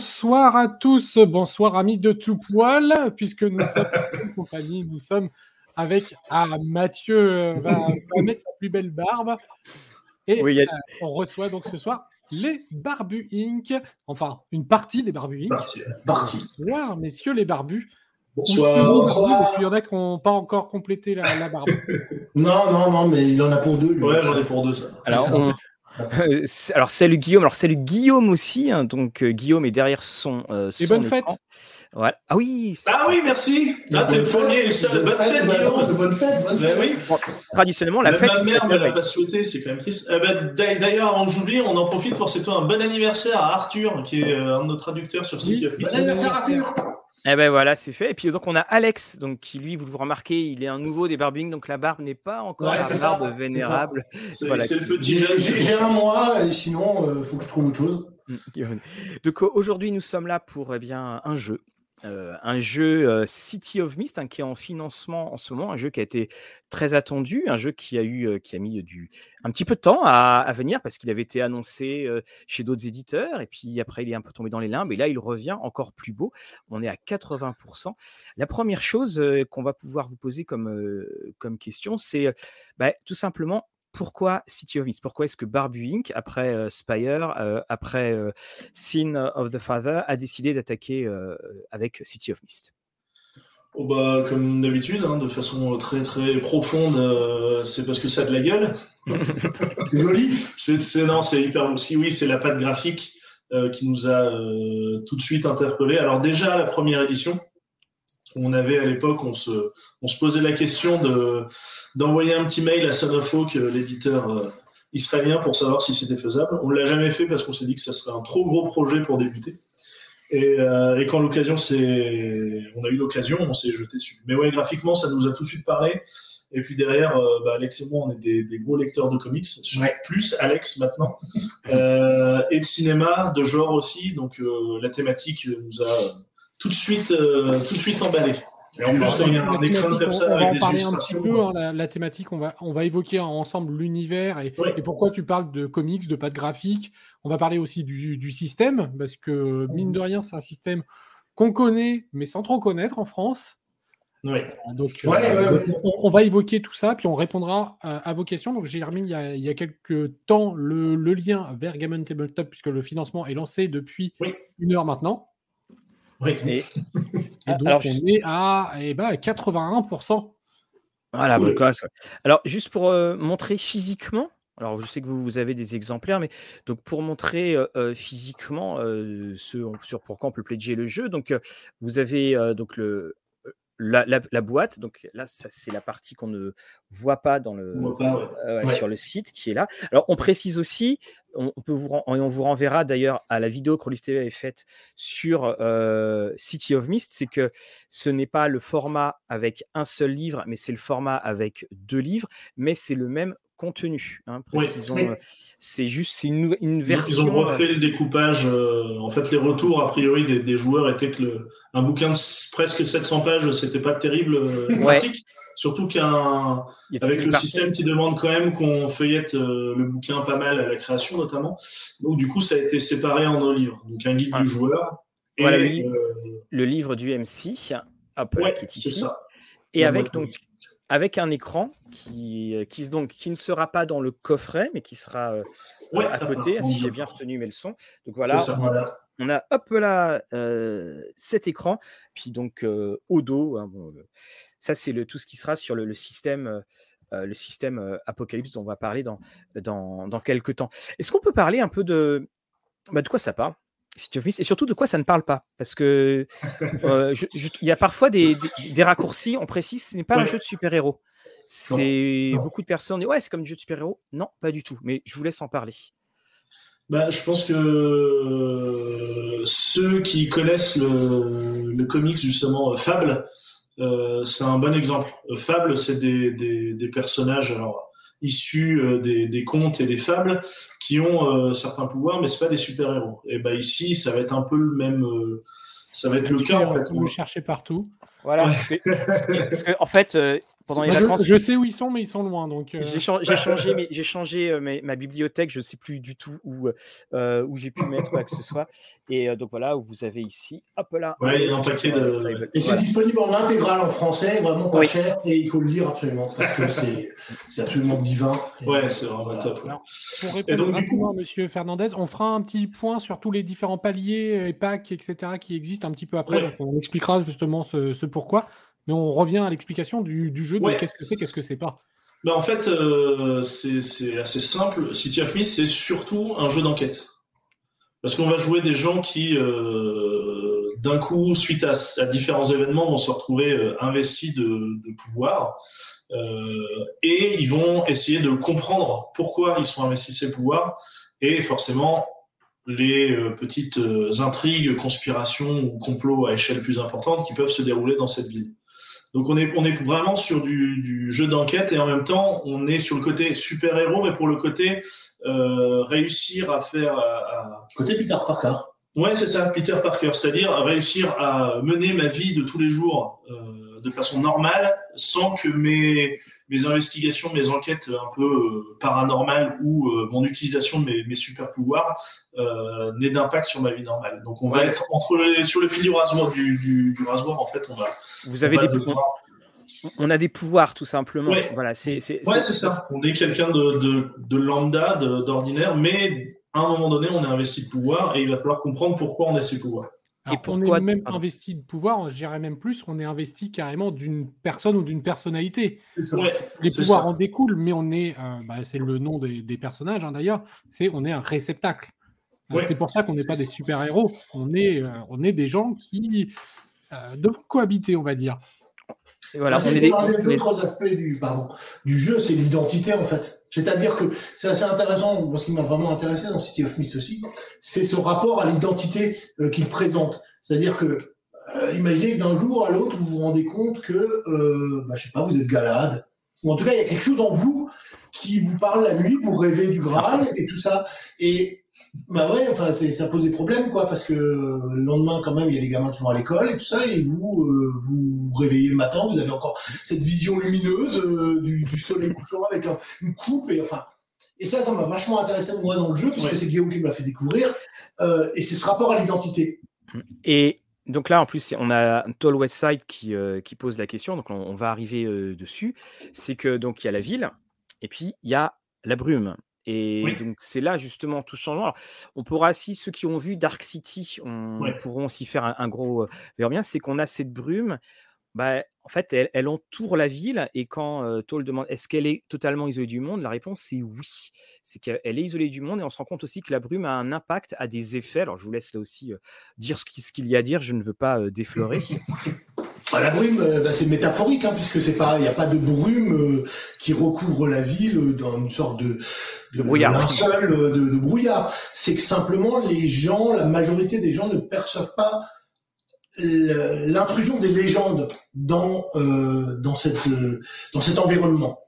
Bonsoir à tous, bonsoir amis de tout poil, puisque nous sommes en compagnie, nous sommes avec ah, Mathieu euh, va, va mettre sa plus belle barbe. Et Oui, a- euh, on reçoit donc ce soir les Barbus Inc. Enfin, une partie des Barbus Inc. Parti. Parti. Bonsoir, messieurs les Barbus. Bonsoir. semi-barbus, parce qu'il y en a qui n'ont pas encore complété la, la barbe. Non, non, non, mais il en a pour deux. lui. Ouais, j'en ai pour deux, ça. Alors, on- Euh, alors salut Guillaume. Alors salut Guillaume aussi. hein, donc euh, Guillaume est derrière son. euh, Et bonne écran. Voilà. Ah oui. Ah oui, merci. Ah, t'es le premier et le seul. Bonne fête, Guillaume. Bonne fête, bonne fête. oui. Traditionnellement, la Même fête. ma mère ne la pas souhaité, c'est quand même triste. Eh ben, d'a- D'ailleurs, avant que j'oublie, on en profite pour souhaiter un bon anniversaire à Arthur, qui est euh, un de nos traducteurs sur City of Bon anniversaire, Arthur. Eh ben voilà, c'est fait. Et puis donc on a Alex, donc qui lui, vous le remarquez, il est un nouveau des barbing, donc la barbe n'est pas encore Ouais, la ça, barbe vénérable. C'est Voilà. le petit J'ai jeune. j'ai- j'ai un mois et sinon, il faut que je trouve autre chose. Donc euh, aujourd'hui, nous sommes là pour eh bien un jeu. Euh, un jeu euh, City of Mist hein, qui est en financement en ce moment, un jeu qui a été très attendu, un jeu qui a eu euh, qui a mis du un petit peu de temps à, venir parce qu'il avait été annoncé chez d'autres éditeurs et puis après il est un peu tombé dans les limbes et là il revient encore plus beau. On est à 80%. La première chose qu'on va pouvoir vous poser comme comme question, c'est bah, tout simplement pourquoi City of Mist Pourquoi est-ce que Barbu Inc., après euh, Spire, euh, après euh, Sin of the Father, a décidé d'attaquer avec City of Mist Oh bah, comme d'habitude, hein, de façon très très profonde, c'est parce que ça a de la gueule. C'est joli. C'est, non, c'est hyper aussi. Oui, c'est la patte graphique qui nous a tout de suite interpellé. Alors déjà la première édition, on avait à l'époque, on se, on se posait la question de d'envoyer un petit mail à euh, l'éditeur euh, israélien, pour savoir si c'était faisable. On l'a jamais fait parce qu'on s'est dit que ça serait un trop gros projet pour débuter. Et, euh, et quand l'occasion, c'est, on a eu l'occasion, on s'est jeté dessus. Mais ouais, graphiquement, ça nous a tout de suite parlé. Et puis derrière, euh, bah, Alex et moi, on est des, des gros lecteurs de comics, Ouais. plus Alex maintenant, euh, et de cinéma, de genre aussi. Donc euh, la thématique nous a euh, tout de suite, euh, tout de suite emballé. Et en plus, quand il y a La un écran thématique, comme on- ça on va des parler un petit peu. hein, la, la thématique, on va, on va évoquer ensemble l'univers et, Oui. et pourquoi tu parles de comics, de pas de graphique. On va parler aussi du, du système, parce que mine de rien, c'est un système qu'on connaît, mais sans trop connaître en France. oui. Donc, Ouais, euh, ouais, ouais. donc, On, on va évoquer tout ça, puis on répondra euh, à vos questions. Donc, j'ai remis il y a, il y a quelques temps le, le lien vers Gammon Tabletop, puisque le financement est lancé depuis Oui. une heure maintenant. Oui. Et, Et donc, Alors, on est à, eh ben, à 81%. Voilà, Cool. bon, quoi, ça- Alors, juste pour euh, montrer physiquement, alors je sais que vous, vous avez des exemplaires, mais donc pour montrer euh, euh, physiquement euh, ce sur pourquoi on peut pledger le jeu, donc euh, vous avez euh, donc le la, la- la boîte, donc là c'est la partie qu'on ne voit pas dans le pas, euh, ouais, Ouais. sur le site qui est là. Alors on précise aussi, on, on peut vous et on vous renverra d'ailleurs à la vidéo que Rollis TV avait faite sur euh, City of Mist, c'est que ce n'est pas le format avec un seul livre, mais c'est le format avec deux livres, mais c'est le même contenu. hein, Oui. précisons, Oui. euh, C'est juste une, version. Ils ont euh, refait le découpage. euh, en fait, les retours, a priori, des, des joueurs étaient que le, un bouquin de presque 700 pages, c'était pas terrible euh, Ouais. pratique. Surtout qu'un, avec le partie- système qui demande quand même qu'on feuillette euh, le bouquin pas mal à la création, notamment. Donc, du coup, ça a été séparé en deux livres. Donc, un guide Ouais. du joueur. Et, Voilà, euh, le livre du MC, là, ouais, qui est c'est ici. ça. Et avec donc. Avec un écran qui, euh, qui, se- donc, qui ne sera pas dans le coffret, mais qui sera euh, Ouais, à côté, si j'ai bien retenu mes leçons. Donc voilà, on a hop là euh, cet écran, puis donc euh, au dos, hein, bon, ça c'est le, tout ce qui sera sur le, le système. le système Apocalypse dont on va parler dans, dans, dans quelques temps. Est-ce qu'on peut parler un peu de, bah, de quoi ça parle? City of Mist, et surtout de quoi ça ne parle pas? Parce que euh, il y a parfois des, des- des raccourcis, on précise, ce n'est pas un jeu de super-héros. C'est beaucoup de personnes disent ouais, c'est comme du jeu de super-héros. Non, pas du tout. Mais je vous laisse en parler. Bah, je pense que euh, ceux qui connaissent le, le comics, justement, euh, Fable, euh, c'est un bon exemple. Fable, c'est des, des, des personnages alors, issus euh, des, des contes et des fables qui ont euh, certains pouvoirs, mais c'est pas des super-héros. Et bah ici, ça va être un peu le même. euh, ça va être le cas, en on fait. peut le chercher partout. Voilà. Ouais. parce que- parce que, en fait, euh, pendant les je, sais où ils sont, mais ils sont loin. Donc, euh, J'ai chan- j'ai changé, j'ai changé euh, ma bibliothèque, je ne sais plus du tout où, euh, où j'ai pu mettre quoi que ce soit. Et euh, donc voilà, vous avez ici, hop là. Ouais, il y a un paquet de-. Et c'est Voilà. disponible en intégrale en français, vraiment pas Oui. cher, et il faut le lire absolument, parce que c'est c'est absolument divin. Ouais, c'est vraiment voilà. top. ouais. Alors, pour Et répondre donc, à Monsieur Fernandez, on fera un petit point sur tous les différents paliers et packs, etc., qui existent un petit peu après. Ouais. Donc, on expliquera justement ce, ce pourquoi. Mais on revient à l'explication du, du jeu de Ouais. qu'est-ce que c'est, qu'est-ce que c'est pas. Bah, en fait, euh, c'est assez simple. City of Mist, c'est surtout un jeu d'enquête. Parce qu'on va jouer des gens qui, euh, d'un coup, suite à, à différents événements, vont se retrouver euh, investis de, de pouvoir. Et ils vont essayer de comprendre pourquoi ils sont investis de ces pouvoirs. Et forcément, les petites intrigues, conspirations ou complots à échelle plus importante qui peuvent se dérouler dans cette ville. Donc on est, on est vraiment sur du, du jeu d'enquête et en même temps on est sur le côté super-héros, mais pour le côté euh, réussir à faire... À, à- Côté Peter Parker. Ouais, c'est ça, Peter Parker, c'est-à-dire réussir à mener ma vie de tous les jours euh, de façon normale sans que mes, mes investigations, mes enquêtes un peu euh, paranormales ou euh, mon utilisation de mes, mes super-pouvoirs euh, n'aient d'impact sur ma vie normale. Donc on va être entre les- sur le fil du rasoir, du, du, du rasoir en fait, on va... Vous avez va des, devoir- on, a des pouvoirs tout simplement. Ouais. Voilà, c'est c'est- Ouais, ça. On est quelqu'un de, de, de lambda, d'ordinaire, mais à un moment donné, on est investi de pouvoir et il va falloir comprendre pourquoi on a ces pouvoirs. Alors, on pourquoi- est même pardon. investi de pouvoir, je dirais même plus, on est investi carrément d'une personne ou d'une personnalité. Ouais, Les pouvoirs ça. en découlent, mais on est, euh, bah, c'est le nom des, des personnages hein, d'ailleurs, c'est on est un réceptacle. Euh, Ouais. C'est pour ça qu'on n'est pas des super-héros, on est, euh, on est des gens qui euh, doivent cohabiter, on va dire. Voilà, Ah, c'est est- autres aspects du, pardon, du jeu, c'est l'identité en fait. C'est-à-dire que c'est assez intéressant, moi ce qui m'a vraiment intéressé dans City of Mist aussi, c'est ce rapport à l'identité euh, qu'il présente. C'est-à-dire que, euh, imaginez que d'un jour à l'autre, vous vous rendez compte que, euh, bah, je sais pas, vous êtes Galad, ou en tout cas il y a quelque chose en vous qui vous parle la nuit, vous rêvez du Graal et tout ça. Et bah ouais, enfin ça pose des problèmes quoi, parce que euh, le lendemain quand même il y a des gamins qui vont à l'école et tout ça, et vous euh, vous vous réveillez le matin, vous avez encore cette vision lumineuse euh, du, du soleil couchant avec un- une coupe et enfin. Et ça, ça m'a vachement intéressé moi dans le jeu puisque Ouais. c'est Guillaume qui me l'a fait découvrir. Euh, et c'est ce rapport à l'identité. Et donc là, en plus, on a Tall Westside qui, qui pose la question, donc on, on va arriver dessus. C'est que donc il y a la ville, et puis il y a la brume. Et Oui. donc c'est là justement tout changement. Alors, on pourra aussi, ceux qui ont vu Dark City, on Ouais. pourront aussi faire un, un gros euh, bien, c'est qu'on a cette brume. Bah, en fait, elle, elle entoure la ville et quand euh, Toll demande est-ce qu'elle est totalement isolée du monde, la réponse c'est oui. C'est qu'elle est isolée du monde et on se rend compte aussi que la brume a un impact, a des effets. Alors je vous laisse là aussi euh, dire ce qui- ce qu'il y a à dire, je ne veux pas déflorer. Bah, la brume, euh, bah, c'est métaphorique hein, puisque c'est pas, il n'y a pas de brume euh, qui recouvre la ville euh, dans une sorte de, De brouillard. euh, de, de brouillard. C'est que simplement les gens, la majorité des gens ne perçoivent pas l'intrusion des légendes dans euh, dans cette euh, dans cet environnement.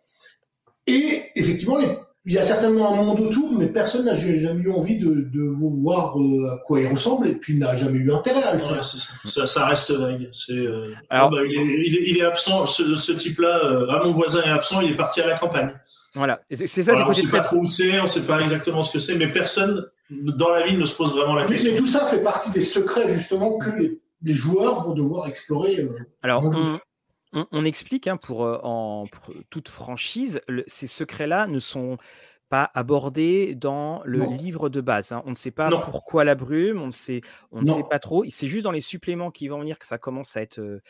Et effectivement, les- il y a certainement un monde autour, mais personne n'a jamais eu envie de, de voir euh, à quoi il ressemble et puis n'a jamais eu intérêt à le faire. ça. ça. ça reste vague. Euh, Alors- ah bah, il, est, il est- il est absent, ce, ce type-là, euh, ah, mon voisin est absent, il est parti à la campagne. voilà, c'est ça, Voilà, on c'est sait pas trop où c'est, on sait pas exactement ce que c'est, mais personne dans la ville ne se pose vraiment la question. mais tout ça fait partie des secrets justement que les, les joueurs vont devoir explorer. euh. Alors, on, on- on explique hein, pour, euh, en, pour toute franchise, le- ces secrets-là ne sont pas abordés dans le Non. livre de base. hein. On ne sait pas Non. pourquoi la brume, on ne sait, on ne sait pas trop. C'est juste dans les suppléments qui vont venir que ça commence à être, euh,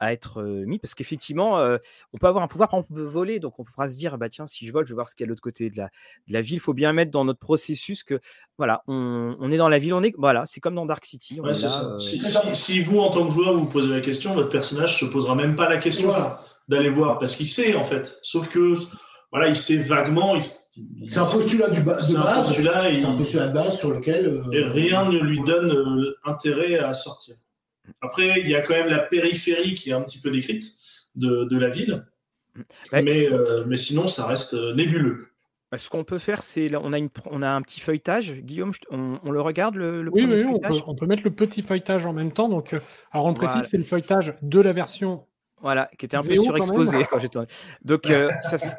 à être euh, mis. Parce qu'effectivement, euh, on peut avoir un pouvoir, par exemple, on peut voler. Donc, on pourra se dire, bah, tiens, si je vole, je vais voir ce qu'il y a de l'autre côté de la, de la ville. Il faut bien mettre dans notre processus que, voilà, on, on est dans la ville, on est, voilà, c'est comme dans Dark City. On Ouais, est c'est là, ça. euh, Si, vous, en tant que joueur, vous posez la question, votre personnage se posera même pas la question Voilà. d'aller voir, parce qu'il sait, en fait. Sauf que, voilà, il sait vaguement. C'est un postulat du ba- de base. postulat, et- C'est un postulat de base sur lequel. euh, et rien ne lui donne euh, intérêt à sortir. Après, il y a quand même la périphérie qui est un petit peu décrite de, de la ville, ouais, mais, euh, mais sinon, ça reste euh, nébuleux. Bah, Ce qu'on peut faire, c'est là, on a, une, on a un petit feuilletage. Guillaume, on, on le regarde le, le Oui, premier oui, on peut, on peut mettre le petit feuilletage en même temps. Donc, euh, alors on le précise, Voilà. c'est le feuilletage de la version Voilà, qui était un peu surexposé quand j'ai tourné. Donc, euh,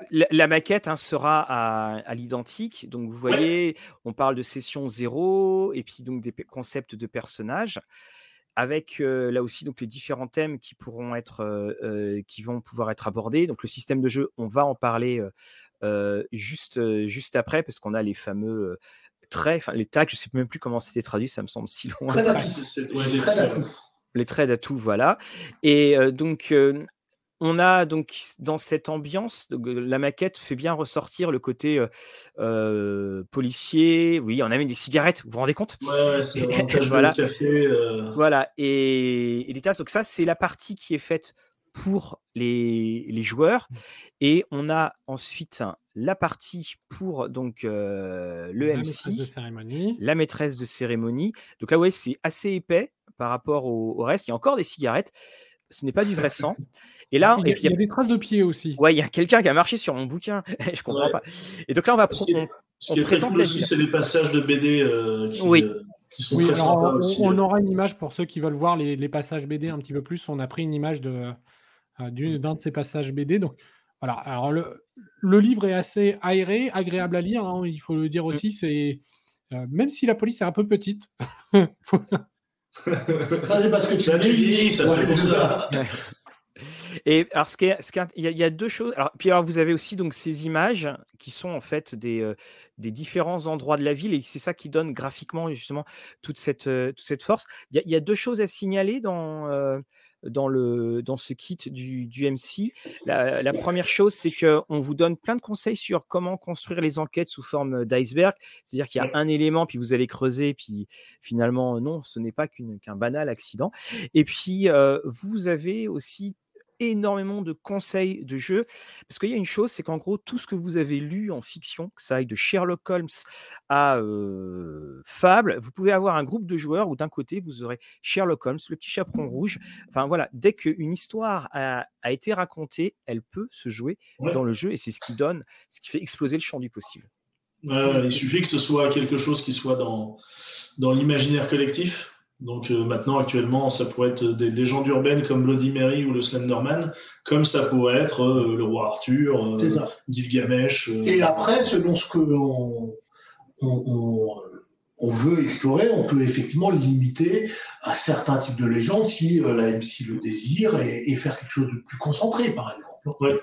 la, maquette hein, sera à, l'identique. Donc, vous voyez, on parle de session zéro et puis donc des concepts de personnages avec euh, là aussi donc les différents thèmes qui pourront être, euh, qui vont pouvoir être abordés. Donc, le système de jeu, on va en parler juste, juste après parce qu'on a les fameux traits, enfin les tags, je ne sais même plus comment c'était traduit, ça me semble si loin. les traits d'atout, voilà. Et donc, on a donc dans cette ambiance, la maquette fait bien ressortir le côté policier. Oui, on a des cigarettes, vous vous rendez compte? Ouais, c'est voilà. de. Voilà, et, les tasses. Donc ça, c'est la partie qui est faite pour les, joueurs. Et on a ensuite la partie pour donc le la MC, la maîtresse de cérémonie. Donc là, ouais, c'est assez épais par rapport au, reste. Il y a encore des cigarettes. Ce n'est pas du vrai sang. Et là, il y, a, il y a des traces de pieds aussi. Ouais, il y a quelqu'un qui a marché sur mon bouquin. je comprends pas. Et donc là, on va. Ce qui est, ce qui est très cool aussi, c'est les passages de BD euh, qui, oui. Euh, qui, sont très sympas on, aussi. On, aura une image pour ceux qui veulent voir les, les, passages BD un petit peu plus. On a pris une image de euh, d'un de ces passages BD. Donc voilà. Alors le, le, livre est assez aéré, agréable à lire. Hein, il faut le dire mm. aussi. C'est même si la police est un peu petite. faut, ça, c'est parce que tu dis, ça, c'est pour ça. Et alors, ce ce il, y a, deux choses. Alors, puis alors, vous avez aussi donc ces images qui sont en fait des, euh, des différents endroits de la ville, et c'est ça qui donne graphiquement justement toute cette, euh, toute cette force. Il y, a, il y, a, deux choses à signaler dans, euh, dans, le, dans ce kit du, du MC. La, première chose, c'est qu'on vous donne plein de conseils sur comment construire les enquêtes sous forme d'iceberg. C'est-à-dire qu'il y a un élément, puis vous allez creuser, puis finalement, non, ce n'est pas qu'un banal accident. Et puis, euh, vous avez aussi énormément de conseils de jeu. Parce qu'il y a une chose, c'est qu'en gros, tout ce que vous avez lu en fiction, que ça aille de Sherlock Holmes à Fable, vous pouvez avoir un groupe de joueurs où d'un côté, vous aurez Sherlock Holmes, le petit chaperon rouge. Enfin voilà, dès qu'une histoire a, été racontée, elle peut se jouer dans le jeu et c'est ce qui donne, ce qui fait exploser le champ du possible. il suffit que ce soit quelque chose qui soit dans, dans l'imaginaire collectif donc euh, maintenant, actuellement, ça pourrait être des légendes urbaines comme Bloody Mary ou le Slenderman, comme ça pourrait être euh, le roi Arthur, euh, Gilgamesh. Et après, selon ce que on, on, veut explorer, on peut effectivement limiter à certains types de légendes si la MC le désire et, faire quelque chose de plus concentré, par exemple. Ouais.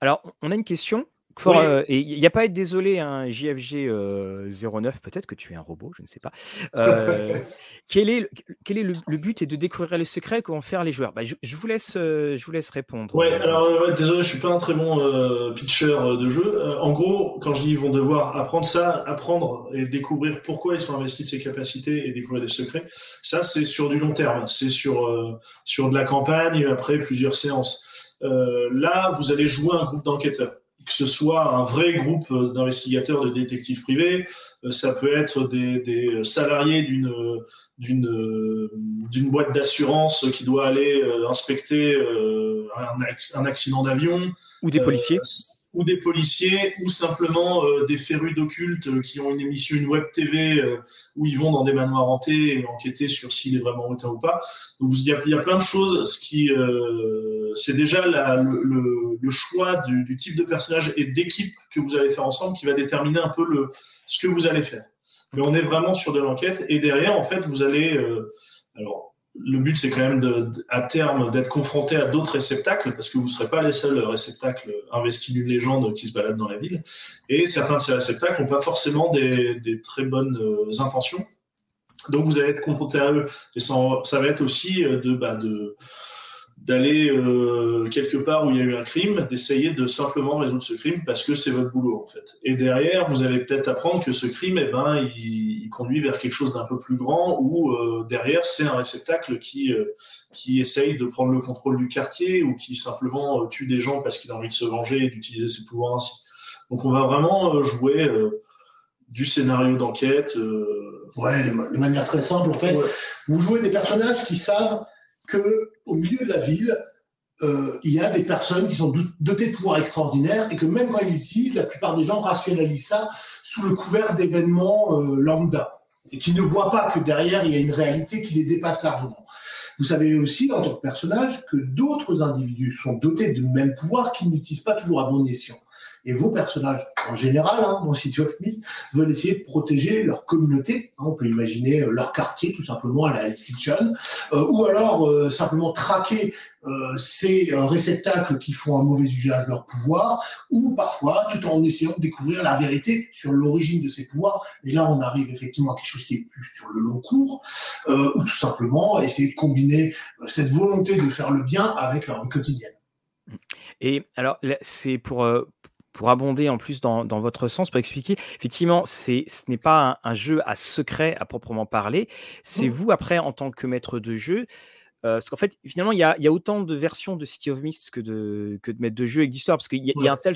Alors, on a une question euh, et il n'y a pas à être désolé, un hein, JFG 09, euh, peut-être que tu es un robot, je ne sais pas. Euh, quel est, quel est le, but et de découvrir les secrets que vont faire les joueurs? Bah, je, vous laisse, je vous laisse répondre. Ouais, alors désolé, je suis pas un très bon pitcher de jeu. en gros, quand je dis ils vont devoir apprendre ça, apprendre et découvrir pourquoi ils sont investis de ces capacités et découvrir des secrets, ça c'est sur du long terme, c'est sur sur de la campagne après plusieurs séances. là, vous allez jouer un groupe d'enquêteurs que ce soit un vrai groupe d'investigateurs, de détectives privés, euh, ça peut être des, salariés d'une d'une boîte d'assurance qui doit aller euh, inspecter euh, un, accident d'avion, ou des policiers ou des policiers, ou simplement euh, des férus d'occulte euh, qui ont une émission, une web TV, euh, où ils vont dans des manoirs hantés et enquêter sur s'il est vraiment hautain ou pas. Donc il y a, y a plein de choses. Ce qui, c'est déjà la, le, le, choix du, du, type de personnage et d'équipe que vous allez faire ensemble qui va déterminer un peu le, ce que vous allez faire. Mais on est vraiment sur de l'enquête et derrière, en fait, vous allez, alors le but, c'est quand même à terme d'être confronté à d'autres réceptacles, parce que vous ne serez pas les seuls réceptacles investis d'une légende qui se balade dans la ville. Et certains de ces réceptacles n'ont pas forcément des, très bonnes euh, intentions. Donc vous allez être confronté à eux. Et ça, ça va être aussi euh, de, bah, de, d'aller euh, quelque part où il y a eu un crime, d'essayer de simplement résoudre ce crime parce que c'est votre boulot en fait. Et derrière, vous allez peut-être apprendre que ce crime, eh ben, il, conduit vers quelque chose d'un peu plus grand ou euh, derrière c'est un réceptacle qui euh, qui essaye de prendre le contrôle du quartier ou qui simplement tue des gens parce qu'il a envie de se venger et d'utiliser ses pouvoirs ainsi. Donc on va vraiment jouer du scénario d'enquête. Ouais, de manière très simple en fait. Vous jouez des personnages qui savent que au milieu de la ville, euh, il y a des personnes qui sont dotées de pouvoirs extraordinaires et que même quand ils l'utilisent, la plupart des gens rationalisent ça sous le couvert d'événements euh, lambda et qui ne voient pas que derrière il y a une réalité qui les dépasse largement. Vous savez aussi, en tant que personnage, que d'autres individus sont dotés de mêmes pouvoirs qu'ils n'utilisent pas toujours à bon escient. Et vos personnages, en général, hein, dans City of Mist, veulent essayer de protéger leur communauté. Hein, on peut imaginer euh, leur quartier, tout simplement, à la Hell's Kitchen. Euh, ou alors, euh, simplement traquer ces réceptacles qui font un mauvais usage de leur pouvoir. Ou parfois, tout en essayant de découvrir la vérité sur l'origine de ces pouvoirs. Et là, on arrive effectivement à quelque chose qui est plus sur le long cours. Ou tout simplement, essayer de combiner cette volonté de faire le bien avec leur vie quotidienne. Et alors, c'est pour, pour abonder en plus dans, dans, votre sens, pour expliquer, effectivement, c'est, ce n'est pas un, un, jeu à secret à proprement parler. C'est mmh. vous, après, en tant que maître de jeu. Euh, parce qu'en fait, finalement, il y, y, a, autant de versions de City of Mist que de, que de maître de jeu et d'histoire, parce qu'il y, y, a un tel,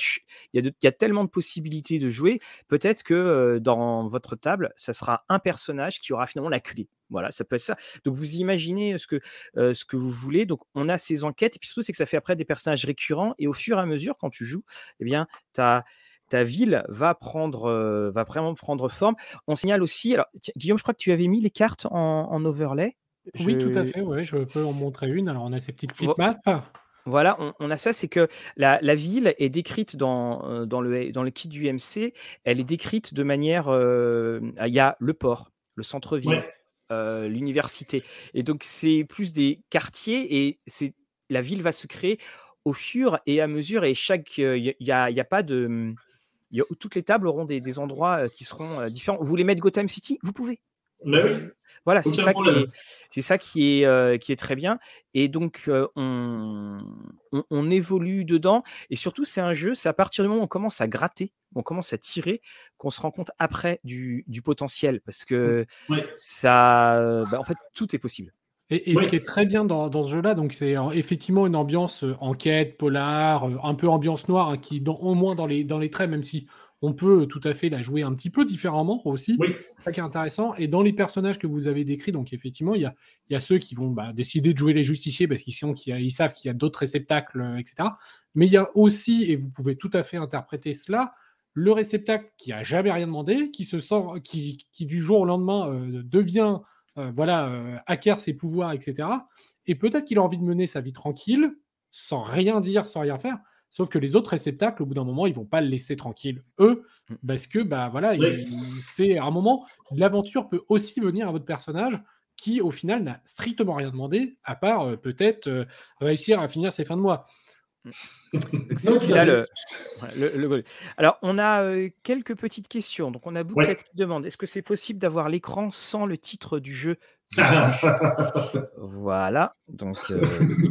il y, a de, y a tellement de possibilités de jouer. Peut-être que euh, dans votre table, ça sera un personnage qui aura finalement la clé. Voilà, ça peut être ça. Donc vous imaginez ce que, euh, ce que vous voulez. Donc on a ces enquêtes, et puis surtout, c'est que ça fait après des personnages récurrents, et au fur et à mesure, quand tu joues, eh bien, tu as ta ville va prendre, euh, va vraiment prendre forme. On signale aussi, alors Guillaume, je crois que tu avais mis les cartes en, en overlay. Je... Oui, tout à fait, ouais, je peux en montrer une. Alors on a ces petites flip maps. Voilà, on, on, a ça, c'est que la, la, ville est décrite dans, dans, le, dans le kit du MC, elle est décrite de manière, euh, il y a le port, le centre-ville, ouais. Euh, l'université, et donc c'est plus des quartiers et c'est la ville va se créer au fur et à mesure et chaque, il n'y a, a, pas de, toutes les tables auront des, des endroits qui seront différents. Vous voulez mettre Gotham City, vous pouvez. Mais oui. Voilà, c'est ça, qui est, c'est ça qui est, euh, qui est très bien. Et donc, euh, on, on, on, évolue dedans. Et surtout, c'est un jeu, c'est à partir du moment où on commence à gratter, on commence à tirer, qu'on se rend compte après du, du potentiel. Parce que oui. ça, bah, en fait, tout est possible. Et, ce qui est très bien dans, dans ce jeu-là, donc c'est effectivement une ambiance euh, enquête, polar, un peu ambiance noire, hein, qui, dans, au moins dans les, dans les traits, même si on peut tout à fait la jouer un petit peu différemment aussi. Oui. C'est ça qui est intéressant. Et dans les personnages que vous avez décrits, donc effectivement, il y a, y a, ceux qui vont bah, décider de jouer les justiciers parce qu'ils ils savent qu'il y a d'autres réceptacles, etc. Mais il y a aussi, et vous pouvez tout à fait interpréter cela, le réceptacle qui a jamais rien demandé, qui se sent, qui, qui du jour au lendemain euh, devient, euh, voilà, euh, acquiert ses pouvoirs, etc. Et peut-être qu'il a envie de mener sa vie tranquille, sans rien dire, sans rien faire. Sauf que les autres réceptacles, au bout d'un moment, ils vont pas le laisser tranquille, eux, Mmh. parce que bah voilà, Oui. c'est à un moment, l'aventure peut aussi venir à votre personnage qui, au final, n'a strictement rien demandé, à part euh, peut-être euh, réussir à finir ses fins de mois. Donc, c'est aussi là le, le, le, Alors, on a euh, quelques petites questions. Donc, on a Bouclette Ouais. qui demande est-ce que c'est possible d'avoir l'écran sans le titre du jeu Voilà. Donc, euh.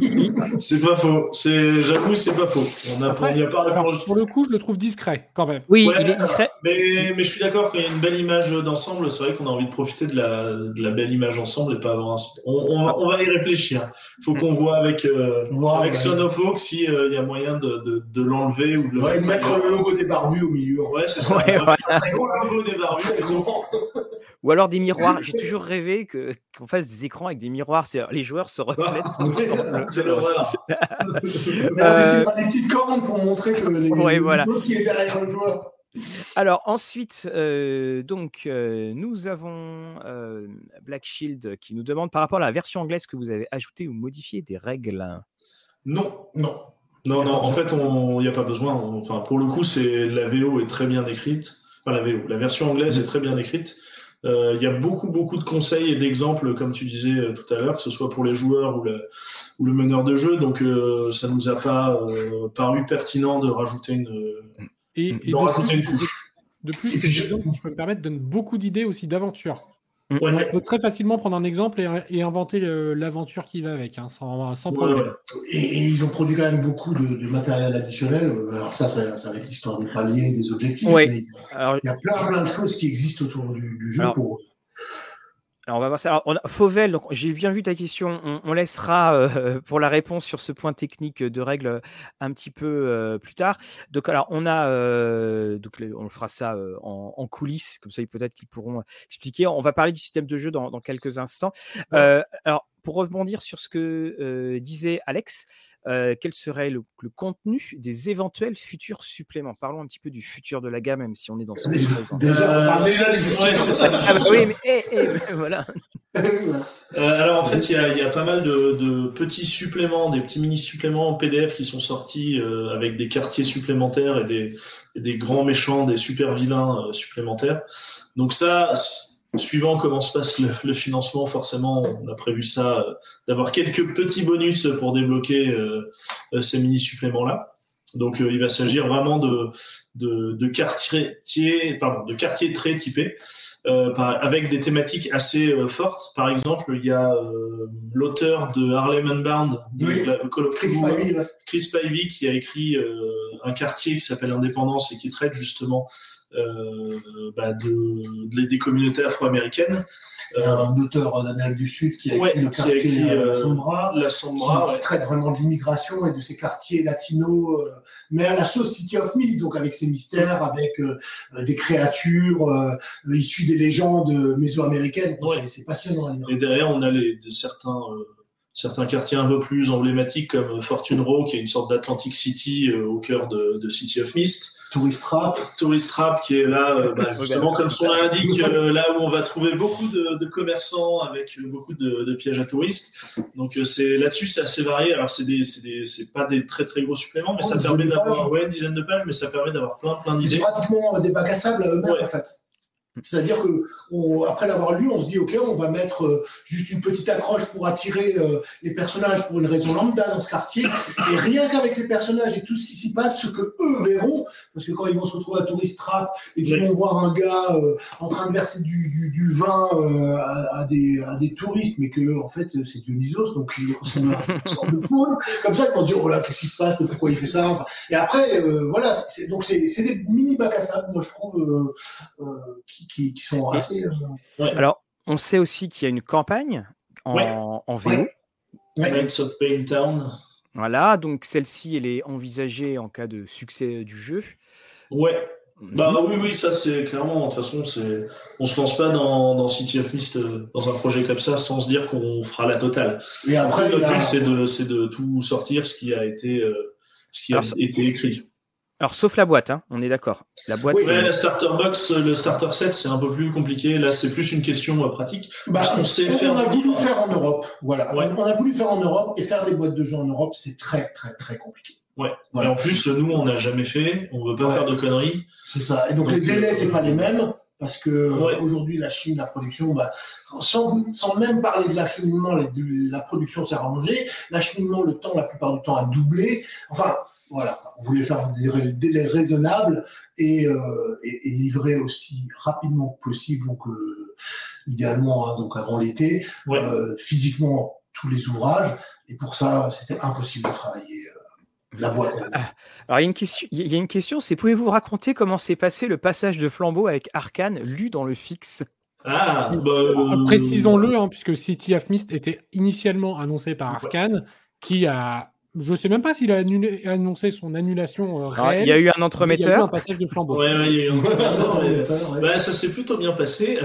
C'est pas faux. C'est, j'avoue, c'est pas faux. On a, Après, on y a pas alors, répondu. pour le coup, je le trouve discret quand même. Oui, Ouais, il est discret. Mais, mais je suis d'accord qu'il y a une belle image d'ensemble. C'est vrai qu'on a envie de profiter de la, de la belle image ensemble et pas avoir un. On, on, va, on va y réfléchir. faut qu'on voit avec, euh, Voir, avec ouais. Son of Hawk si euh, il y a moyen de, de, de l'enlever ou de le Ouais, mettre le logo des barbus au milieu. Ouais, c'est ça. Ouais, voilà. Logo des barbus. Ou alors des miroirs. J'ai toujours rêvé que, qu'on fasse des écrans avec des miroirs. Les joueurs se reflètent. Ah, oui, quelle horreur. Mais on Euh, des petites cornes pour montrer que les, Ouais, les voilà. choses qui est derrière le joueur. Alors ensuite, euh, donc euh, nous avons euh, Black Shield qui nous demande par rapport à la version anglaise que vous avez ajouté ou modifié des règles. Non, Non. non, non. En fait, il n'y a pas besoin. On- Enfin, pour le coup, c'est la VO est très bien écrite. Enfin, la VO, la version anglaise est très bien écrite. Euh, Il y a beaucoup, beaucoup de conseils et d'exemples, comme tu disais euh, tout à l'heure, que ce soit pour les joueurs ou le, ou le meneur de jeu. Donc, euh, ça nous a pas paru pertinent de rajouter une, Et, de, rajouter une plus, couche. de plus, si je peux me permettre, donnent beaucoup d'idées aussi d'aventure. Ouais, On peut très facilement prendre un exemple et, et inventer l'aventure qui va avec, hein, sans, problème. ouais. Et, et ils ont produit quand même beaucoup de, de matériel additionnel. Alors ça, ça, ça va être l'histoire des paliers, des objectifs. Ouais. mais il y a- Alors, il y a plein, plein de choses qui existent autour du, du jeu Alors, pour alors, on va voir ça. Alors, on a- Fauvel, donc j'ai bien vu ta question. On, on laissera euh, pour la réponse sur ce point technique de règles un petit peu euh, plus tard. Donc, alors, on a, euh, donc on fera ça euh, en, en coulisses, comme ça, peut-être qu'ils pourront expliquer. On va parler du système de jeu dans, dans quelques instants. Euh, alors, pour rebondir sur ce que euh, disait Alex, euh, quel serait le, le contenu des éventuels futurs suppléments? Parlons un petit peu du futur de la gamme, même si on est dans son Déjà- présent. déjà, Euh, enfin, déjà, les ouais, c'est ça. Ah bah oui, mais, eh, eh, voilà. Euh, alors en fait, il y a, y a, pas mal de, de, petits suppléments, des petits mini suppléments en PDF qui sont sortis euh, avec des quartiers supplémentaires et des, et des, grands méchants, des super vilains euh, supplémentaires. Donc ça, suivant comment se passe le, financement, forcément, on a prévu ça, euh, d'avoir quelques petits bonus pour débloquer ces mini Donc il va s'agir vraiment de, de, de quartiers, pardon, de quartiers très typés. Euh, avec des thématiques assez euh, fortes. Par exemple, il y a euh, l'auteur de Harlem Unbound, oui. Chris, Pivy, ouais. Chris Pivy, qui a écrit un quartier qui s'appelle Indépendance et qui traite justement bah, de, de, des communautés afro-américaines. Euh, un auteur d'Amérique du Sud qui a écrit le quartier écrit, euh, La Sombra, la Sombra qui, ouais. qui, traite vraiment de l'immigration et de ces quartiers latinos, euh, mais à la sauce City of Mist, donc avec ses mystères, avec euh, des créatures euh, issues des légendes mésoaméricaines. Ouais. C'est passionnant à. Et derrière, on a les, des, certains certains quartiers un peu plus emblématiques comme Fortune Row, qui est une sorte d'Atlantic City euh, au cœur de, de, City of Mist. Tourist Trap. Tourist Trap, qui est là, euh, bah, justement, comme son nom l'indique, euh, là où on va trouver beaucoup de, de commerçants avec beaucoup de, de, pièges à touristes. Donc c'est là-dessus, c'est assez varié. Alors c'est des, c'est pas des très très gros suppléments, mais oh, ça permet d'avoir ouais, une dizaine de pages, mais ça permet d'avoir plein plein d'idées. C'est pratiquement des bacs à sable eux-mêmes ouais. en fait. C'est-à-dire que on, après l'avoir lu, on se dit ok, on va mettre euh, juste une petite accroche pour attirer euh, les personnages pour une raison lambda dans ce quartier, et rien qu'avec les personnages et tout ce qui s'y passe, ce que eux verront, parce que quand ils vont se retrouver à Tourist Trap et qu'ils vont voir un gars euh, en train de verser du, du, du vin euh, à, à, des, à des touristes, mais que en fait c'est Dionysos, donc il ressemble à une sorte de foule, comme ça ils vont se dire oh là qu'est-ce qui se passe, pourquoi il fait ça, enfin, et après euh, voilà, c'est, donc c'est, c'est des mini bacs à sable, moi je trouve euh, qui qui, qui, sont assez. Euh... Ouais. Alors, on sait aussi qu'il y a une campagne en, ouais. en VO. Knights of Pain Town. Voilà, donc celle-ci, elle est envisagée en cas de succès du jeu. Ouais. Bah mmh. oui, oui, ça c'est clairement, de toute façon, c'est, on se lance pas dans, dans City of Mist, euh, dans un projet comme ça, sans se dire qu'on fera la totale. Et après, le but, a... c'est de, c'est de tout sortir ce qui a été, euh, ce qui a Alors, été écrit. Alors, sauf la boîte, hein, on est d'accord. La boîte. Oui, la starter box, le starter set, c'est un peu plus compliqué. Là, c'est plus une question euh, pratique. Bah, on, sait on faire... a voulu faire en Europe. Voilà. Ouais. On a voulu faire en Europe et faire des boîtes de jeux en Europe, c'est très, très, très compliqué. Ouais. Voilà. Et en plus, nous, on n'a jamais fait. On veut pas ouais. faire de conneries. C'est ça. Et donc, donc les délais, euh... c'est pas les mêmes. Parce que ouais. aujourd'hui, la Chine, la production, bah, sans, sans, même parler de l'acheminement, la production s'est rallongée. L'acheminement, le temps, la plupart du temps, a doublé. Enfin, voilà, on voulait faire des délais raisonnables et, euh, et, et livrer aussi rapidement que possible, donc euh, idéalement hein, donc avant l'été, ouais. euh, physiquement tous les ouvrages. Et pour ça, c'était impossible de travailler euh, la boîte. Ah, alors, il y a une question, il y a une question c'est pouvez-vous raconter comment s'est passé le passage de flambeau avec Arkane lu dans le fixe? Ah, bah, euh... Précisons-le, hein, puisque City of Mist était initialement annoncé par Arkane, qui a. Je ne sais même pas s'il a annulé, annoncé son annulation euh, réelle. il y a eu un entremetteur. Il y a eu un passage de flambeau. Ouais, ouais, un bah, ça s'est plutôt bien passé.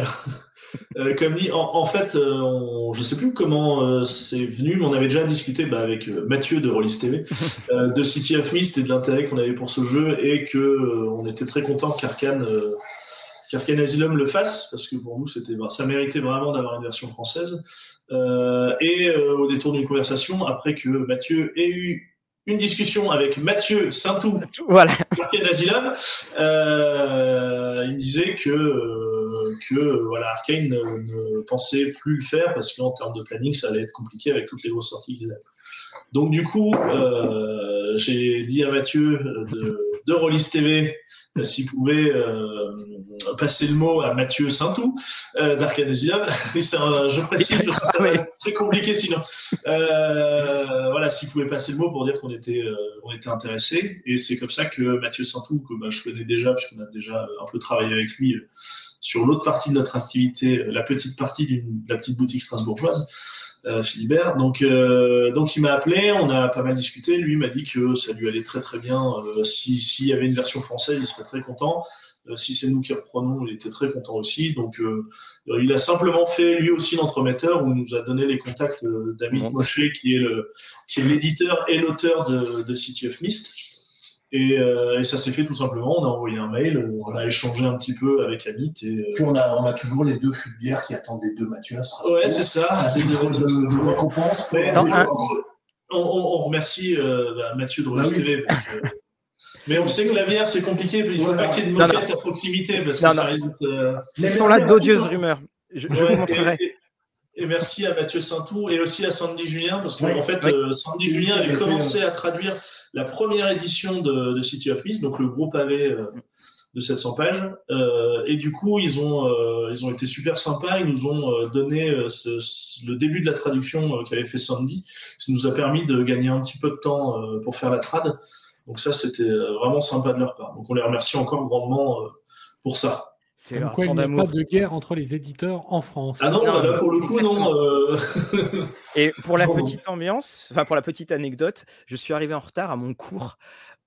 Euh, comme dit, en, en fait, euh, on, je sais plus comment euh, c'est venu, mais on avait déjà discuté bah, avec Mathieu de Rollis TV de City of Mist et de l'intérêt qu'on avait pour ce jeu et que on était très content qu'Arkane qu'Arkane Asylum le fasse parce que pour nous c'était ça méritait vraiment d'avoir une version française. et au détour d'une conversation, après que Mathieu ait eu une discussion avec Mathieu Saintou, voilà. Arkane Asylum, il disait que que voilà, Arkane ne, ne, pensait plus le faire parce qu'en termes de planning, ça allait être compliqué avec toutes les grosses sorties qu'ils avaient. Donc du coup, euh, j'ai dit à Mathieu de, de Rollis TV euh, s'il pouvait euh, passer le mot à Mathieu Saintou euh, d'Arcane Asylum. c'est un jeu précis, parce que ça va être très compliqué sinon. Euh, voilà, s'il pouvait passer le mot pour dire qu'on était, euh, on était intéressé. Et c'est comme ça que Mathieu Saintou, que bah, je connais déjà, puisqu'on a déjà un peu travaillé avec lui sur l'autre partie de notre activité, la petite partie de la petite boutique strasbourgeoise, Philibert. Donc, euh, donc il m'a appelé, on a pas mal discuté. Lui m'a dit que ça lui allait très très bien. Euh, S'il si y avait une version française, il serait très content. Euh, si c'est nous qui reprenons, il était très content aussi. Donc, euh, il a simplement fait lui aussi l'entremetteur où il nous a donné les contacts d'Amit Moshe, qui est le qui est l'éditeur et l'auteur de, de City of Mist. Et, euh, et ça s'est fait tout simplement. On a envoyé un mail, on a échangé un petit peu avec Amit. Et, euh, Puis on a, on a toujours les deux fûts de bière qui attendent les deux Mathieu à Strasbourg. Ouais, c'est ça. À titre de, de récompense. Ouais, Non, on, un- on- on remercie euh, bah, Mathieu de Bah Rose oui. TV. parce que- Mais on sait que la bière, c'est compliqué. Il faut Voilà. pas qu'il y ait de Non, moquette à proximité parce que Non, ça non. risque de... Ce Mais sont là d'odieuses rumeurs. Je, je Ouais, vous montrerai. Et, et- et merci à Mathieu Saintou et aussi à Sandy Julien parce que Oui. en fait, Oui. euh, Sandy Julien avait commencé à traduire la première édition de, City of Mist, donc le gros pavé euh, de 700 pages. Euh, et du coup, ils ont, euh, ils ont été super sympas. Ils nous ont euh, donné euh, ce- ce- le début de la traduction euh, qu'avait fait Sandy. Ça nous a permis de gagner un petit peu de temps pour faire la trad. Donc ça, c'était vraiment sympa de leur part. Donc on les remercie encore grandement pour ça. C'est Comme quoi, il n'y a pas de guerre entre les éditeurs en France. Ah non, Non, là pour le coup, exactement. non. euh, Et pour la petite ambiance, enfin pour la petite anecdote, je suis arrivé en retard à mon cours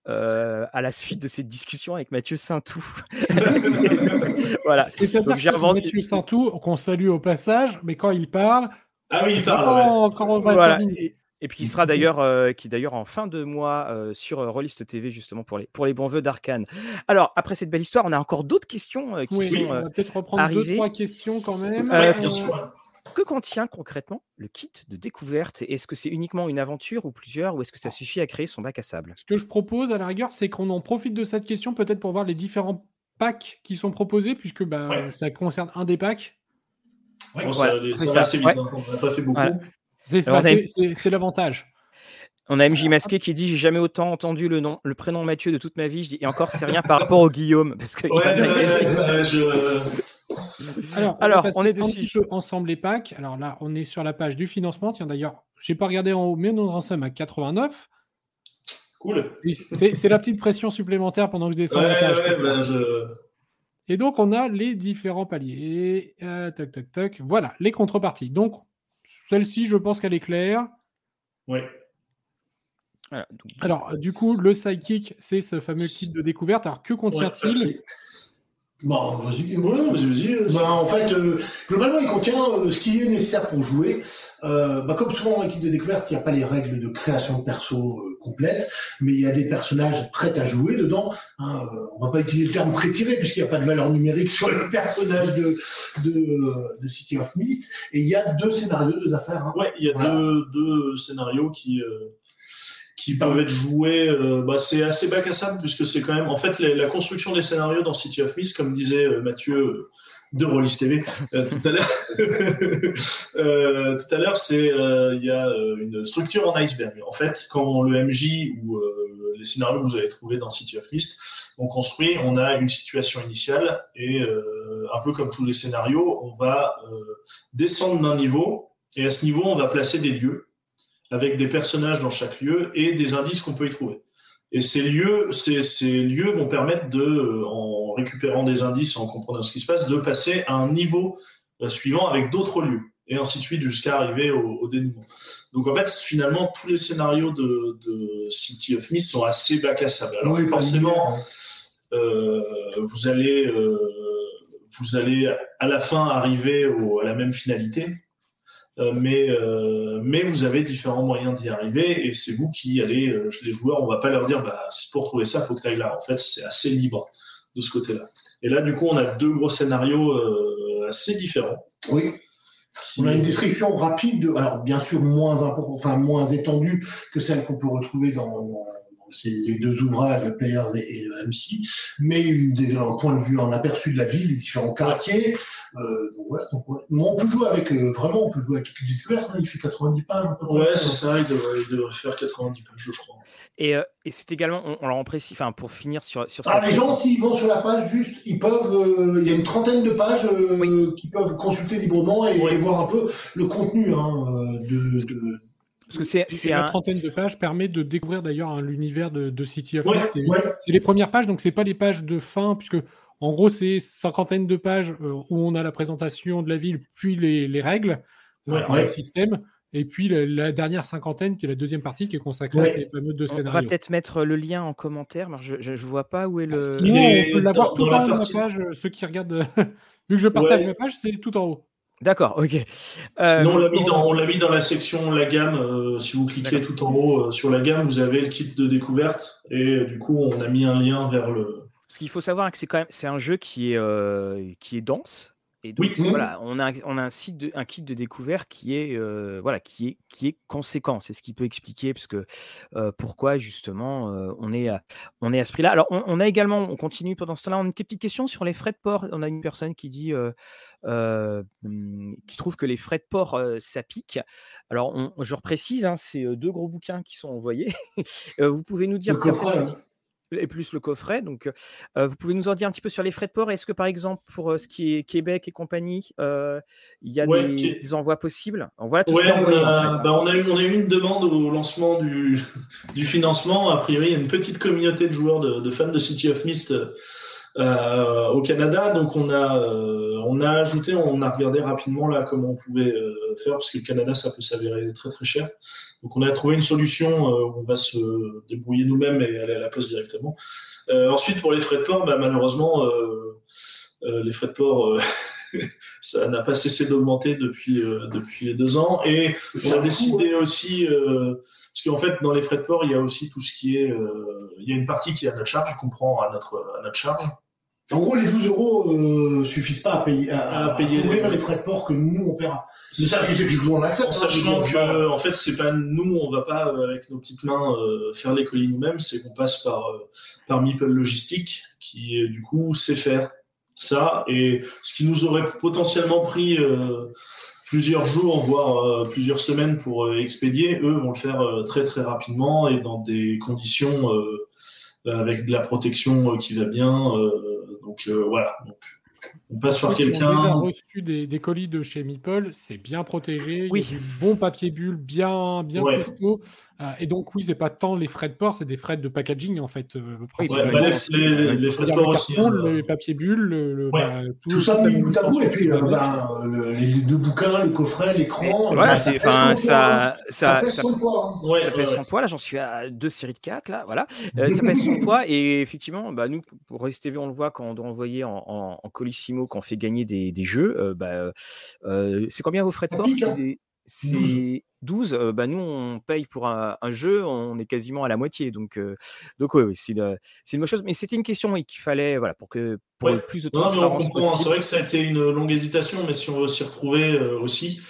euh, à la suite de cette discussion avec Mathieu Saintou. voilà. C'est-à-dire Donc, j'ai inventé- Mathieu Saintou, qu'on salue au passage, mais quand il parle, Ah oui, il c'est parle. ouais. quand, quand on va Voilà. terminer. Et, puis qui sera d'ailleurs euh, qui est d'ailleurs en fin de mois euh, sur euh, Rollist TV justement pour les pour les bons vœux d'Arkane. Alors après cette belle histoire, on a encore d'autres questions euh, qui Oui, sont on euh, va peut-être reprendre deux, trois questions quand même. Euh, Ouais, bien sûr. que contient concrètement le kit de découverte? Est-ce que c'est uniquement une aventure ou plusieurs ou est-ce que ça suffit à créer son bac à sable? Ce que je propose à la rigueur, c'est qu'on en profite de cette question peut-être pour voir les différents packs qui sont proposés, puisque bah, Ouais. ça concerne un des packs. Ouais. Bon, ça, c'est ça ça, va assez vite, ouais. hein, on n'a pas fait beaucoup. Voilà. C'est bah, a- l'avantage. On a MJ Masqué qui dit j'ai jamais autant entendu le nom, le prénom Mathieu de toute ma vie. Je dis et encore c'est rien par rapport au Guillaume parce que Ouais, ouais, il y en a- ouais, ouais, je... Alors, Alors, on est un dessus. petit peu ensemble les packs. Alors là, on est sur la page du financement. Tiens, d'ailleurs, j'ai pas regardé en haut, mais nous en sommes à 89. Cool. C'est la petite pression supplémentaire pendant que je descends Ouais, la page. ouais, bah, je... Et donc, on a les différents paliers. Euh, toc, toc, toc. Voilà, les contreparties. Donc, celle-ci, je pense qu'elle est claire. ouais. Voilà, donc, Alors, du coup, le sidekick, c'est ce fameux kit de découverte. Alors, que contient-il? Bon, vas-y. Ouais, vas-y, vas-y. vas-y. Ben, en fait, euh, globalement, il contient euh, ce qui est nécessaire pour jouer. Euh, bah, comme souvent dans l'équipe de découverte, il n'y a pas les règles de création de perso euh, complètes, mais il y a des personnages prêts à jouer dedans. Hein, euh, on va pas utiliser le terme pré-tiré puisqu'il n'y a pas de valeur numérique sur les personnages de, de, euh, de City of Mist. Et il y a deux scénarios, deux affaires. Hein. Ouais, il y a Voilà. deux, deux scénarios qui, euh, qui peuvent être joués. c'est assez bac à sable puisque c'est quand même. En fait, la, construction des scénarios dans City of Mist, comme disait euh, Mathieu euh, de Rollis TV euh, tout à l'heure, tout à l'heure, c'est il y a une structure en iceberg. En fait, quand le MJ ou les scénarios que vous avez trouvés dans City of Mist on construit, on a une situation initiale et un peu comme tous les scénarios, on va descendre d'un niveau et à ce niveau, on va placer des lieux avec des personnages dans chaque lieu et des indices qu'on peut y trouver. Et ces lieux, ces, ces lieux vont permettre de, euh, en récupérant des indices, en comprenant ce qui se passe, de passer à un niveau euh, suivant avec d'autres lieux et ainsi de suite jusqu'à arriver au, au dénouement. Donc en fait, finalement, tous les scénarios de, de City of Mist sont assez bac à sable. Alors Oui, forcément, linéaire, euh, vous allez euh, vous allez à la fin arriver au- à la même finalité, mais euh, mais vous avez différents moyens d'y arriver et c'est vous qui allez euh, les joueurs, on va pas leur dire bah pour trouver ça faut que tu ailles là. En fait, c'est assez libre de ce côté-là. Et là, du coup, on a deux gros scénarios euh, assez différents. Oui. On a une description rapide, de, alors bien sûr moins enfin moins étendue que celle qu'on peut retrouver dans, dans- dans ces- les deux ouvrages, le Players et, et le MC, mais une, des- un point de vue, un aperçu de la ville, les différents quartiers. Euh, donc voilà, donc, ouais. Mais on peut jouer avec, euh, vraiment, on peut jouer avec une découverte, hein, il fait 90 pages. près. Ouais, c'est ça. Il devrait, il devrait faire 90 pages, je crois. Et, euh, et c'est également, on, on leur en précise, enfin pour finir sur, sur Alors cette- les gens, s'ils vont sur la page, juste, ils peuvent, euh, il y a une trentaine de pages euh, qu'ils peuvent consulter librement et, voir un peu le contenu hein, de, de, Parce que c'est la un. trentaine de pages permet de découvrir d'ailleurs hein, l'univers de, de City of Ouais. C'est ouais. c'est les premières pages, donc c'est pas les pages de fin, puisque en gros c'est cinquantaine de pages euh, où on a la présentation de la ville, puis les, les règles, euh, Ouais, enfin, ouais. le système, et puis la, la dernière cinquantaine qui est la deuxième partie qui est consacrée Ouais. à ces fameux deux On va scénarios. peut-être mettre le lien en commentaire. mais Je, je vois pas où est le. Sinon, Il est on peut l'avoir tout la en haut de ma page. euh, Ceux qui regardent, vu que je partage Ouais. ma page, c'est tout en haut. D'accord, ok. Euh, Sinon, on l'a mis, dans, mis dans la section la gamme. Euh, si vous cliquez tout en haut euh, sur la gamme, vous avez le kit de découverte et du coup, on a mis un lien vers le. Ce qu'il faut savoir, c'est quand même c'est un jeu qui est qui est dense. Et donc, voilà, on a, on a un, site de, un kit de découverte qui est, voilà, qui est, qui est conséquent. C'est ce qui peut expliquer parce que, pourquoi justement on, est à, on est à ce prix-là. Alors, on, a également, on continue pendant ce temps-là, on a une petite question sur les frais de port. On a une personne qui dit, mmh, qui trouve que les frais de port, ça pique. Alors, je reprécise, hein, c'est deux gros bouquins qui sont envoyés. vous pouvez nous dire et plus le coffret. Donc, vous pouvez nous en dire un petit peu sur les frais de port. Est-ce que, par exemple, pour ce qui est Québec et compagnie, il y a des, envois possibles? On, a, eu, on a eu une demande au lancement du, du financement. A priori, il y a une petite communauté de joueurs, de, de fans de City of Mist euh, au Canada. Donc on a euh, on a ajouté, on a regardé rapidement là comment on pouvait euh, faire parce que le Canada ça peut s'avérer très très cher. Donc on a trouvé une solution où on va se débrouiller nous-mêmes et aller à la poste directement. ensuite pour les frais de port, bah, malheureusement les frais de port ça n'a pas cessé d'augmenter depuis depuis deux ans et on a décidé aussi parce qu'en fait dans les frais de port il y a aussi tout ce qui est il y a une partie qui est à notre charge qu'on prend à notre à notre charge en gros, les 12 euros euh, suffisent pas à payer, à, payer les... frais de port que nous on paiera. C'est ça que je vous en accepte. En hein, sachant que, en fait, c'est pas nous, on va pas euh, avec nos petites mains euh, faire les colis nous-mêmes, c'est qu'on passe par par Meeple Logistique, qui du coup sait faire ça et ce qui nous aurait potentiellement pris plusieurs jours, voire plusieurs semaines pour expédier, eux vont le faire très très rapidement et dans des conditions avec de la protection qui va bien donc euh, voilà. On passe par quelqu'un. On a déjà reçu des, colis de chez Meeple, c'est bien protégé, oui. il y a du bon papier bulle, bien, bien costaud. Euh, et donc, oui, c'est pas tant les frais de port, c'est des frais de packaging en fait. Euh, bah, les, les, frais de port aussi. Hein. Le papier bulle, le, bah, tout, ça mis bout à bout, et puis bah, les deux bouquins, le coffret, l'écran. Voilà, c'est, ça, ça, ça, pèse son poids. Hein. ça pèse son poids. Là, j'en suis à deux séries de quatre. Là, voilà. ça pèse son poids. Et effectivement, nous, pour STV, on le voit quand on doit envoyer en, en, en Colissimo, quand on fait gagner des, des jeux. bah, c'est combien vos frais de port? c'est 12. bah nous, on paye pour un, jeu, on est quasiment à la moitié. Donc, donc oui, c'est une, bonne chose. Mais c'était une question qu'il fallait, voilà, pour que pour plus de temps. Hein. C'est vrai que ça a été une longue hésitation, mais si on veut s'y retrouver aussi,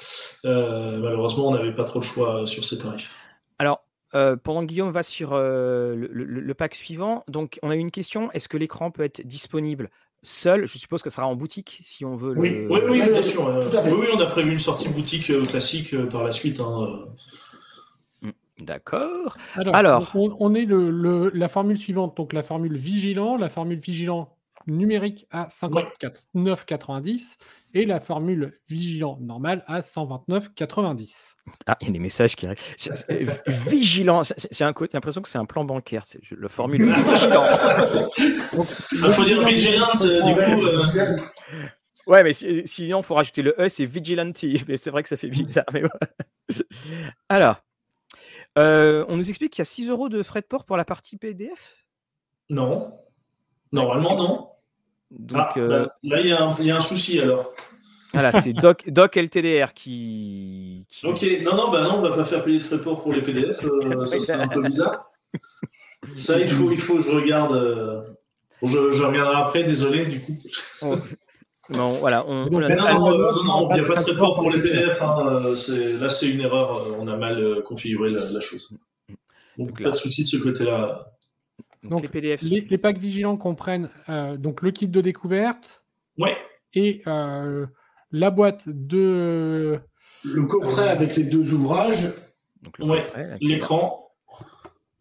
malheureusement, on n'avait pas trop le choix sur ces tarifs. Alors, pendant que Guillaume va sur le, pack suivant, donc on a une question est-ce que l'écran peut être disponible? Seul. Je suppose que ça sera en boutique si on veut. Oui, oui, oui, bien sûr. Oui, on a prévu une sortie boutique euh, classique euh, par la suite. Hein, euh. mm, D'accord. Alors, On, est le, la formule suivante, donc la formule vigilant, la formule vigilant numérique à 59,90 et la formule vigilant normale à 129,90. Ah, il y a des messages qui arrivent. Vigilant, j'ai l'impression que c'est un plan bancaire. Le formule vigilant. Il faut dire vigilante, du coup. Euh. Ouais, mais sinon, il faut rajouter le E, c'est vigilanti. Mais c'est vrai que ça fait bizarre. Mais Alors, euh, on nous explique qu'il y a 6 euros de frais de port pour la partie PDF Non. Normalement, non. Donc, ah, euh, là, il y, a un souci alors. Voilà, c'est Doc, Doc LTDR qui, Ok, non, non, bah non, on va pas faire payer de report pour les PDF, euh, ça serait un peu bizarre. Ça, il faut, il faut que je regarde. Euh, je, je, reviendrai après, désolé, du coup. Bon, voilà. On, non, non, il n'y a pas de report pour les PDF. Hein, là, c'est une erreur. On a mal configuré la, chose. Donc, pas de souci de ce côté-là. Donc, les, PDF. Les, packs vigilants comprennent euh, donc le kit de découverte. Ouais. Et euh, la boîte de. Le coffret avec les deux ouvrages. Donc l'écran.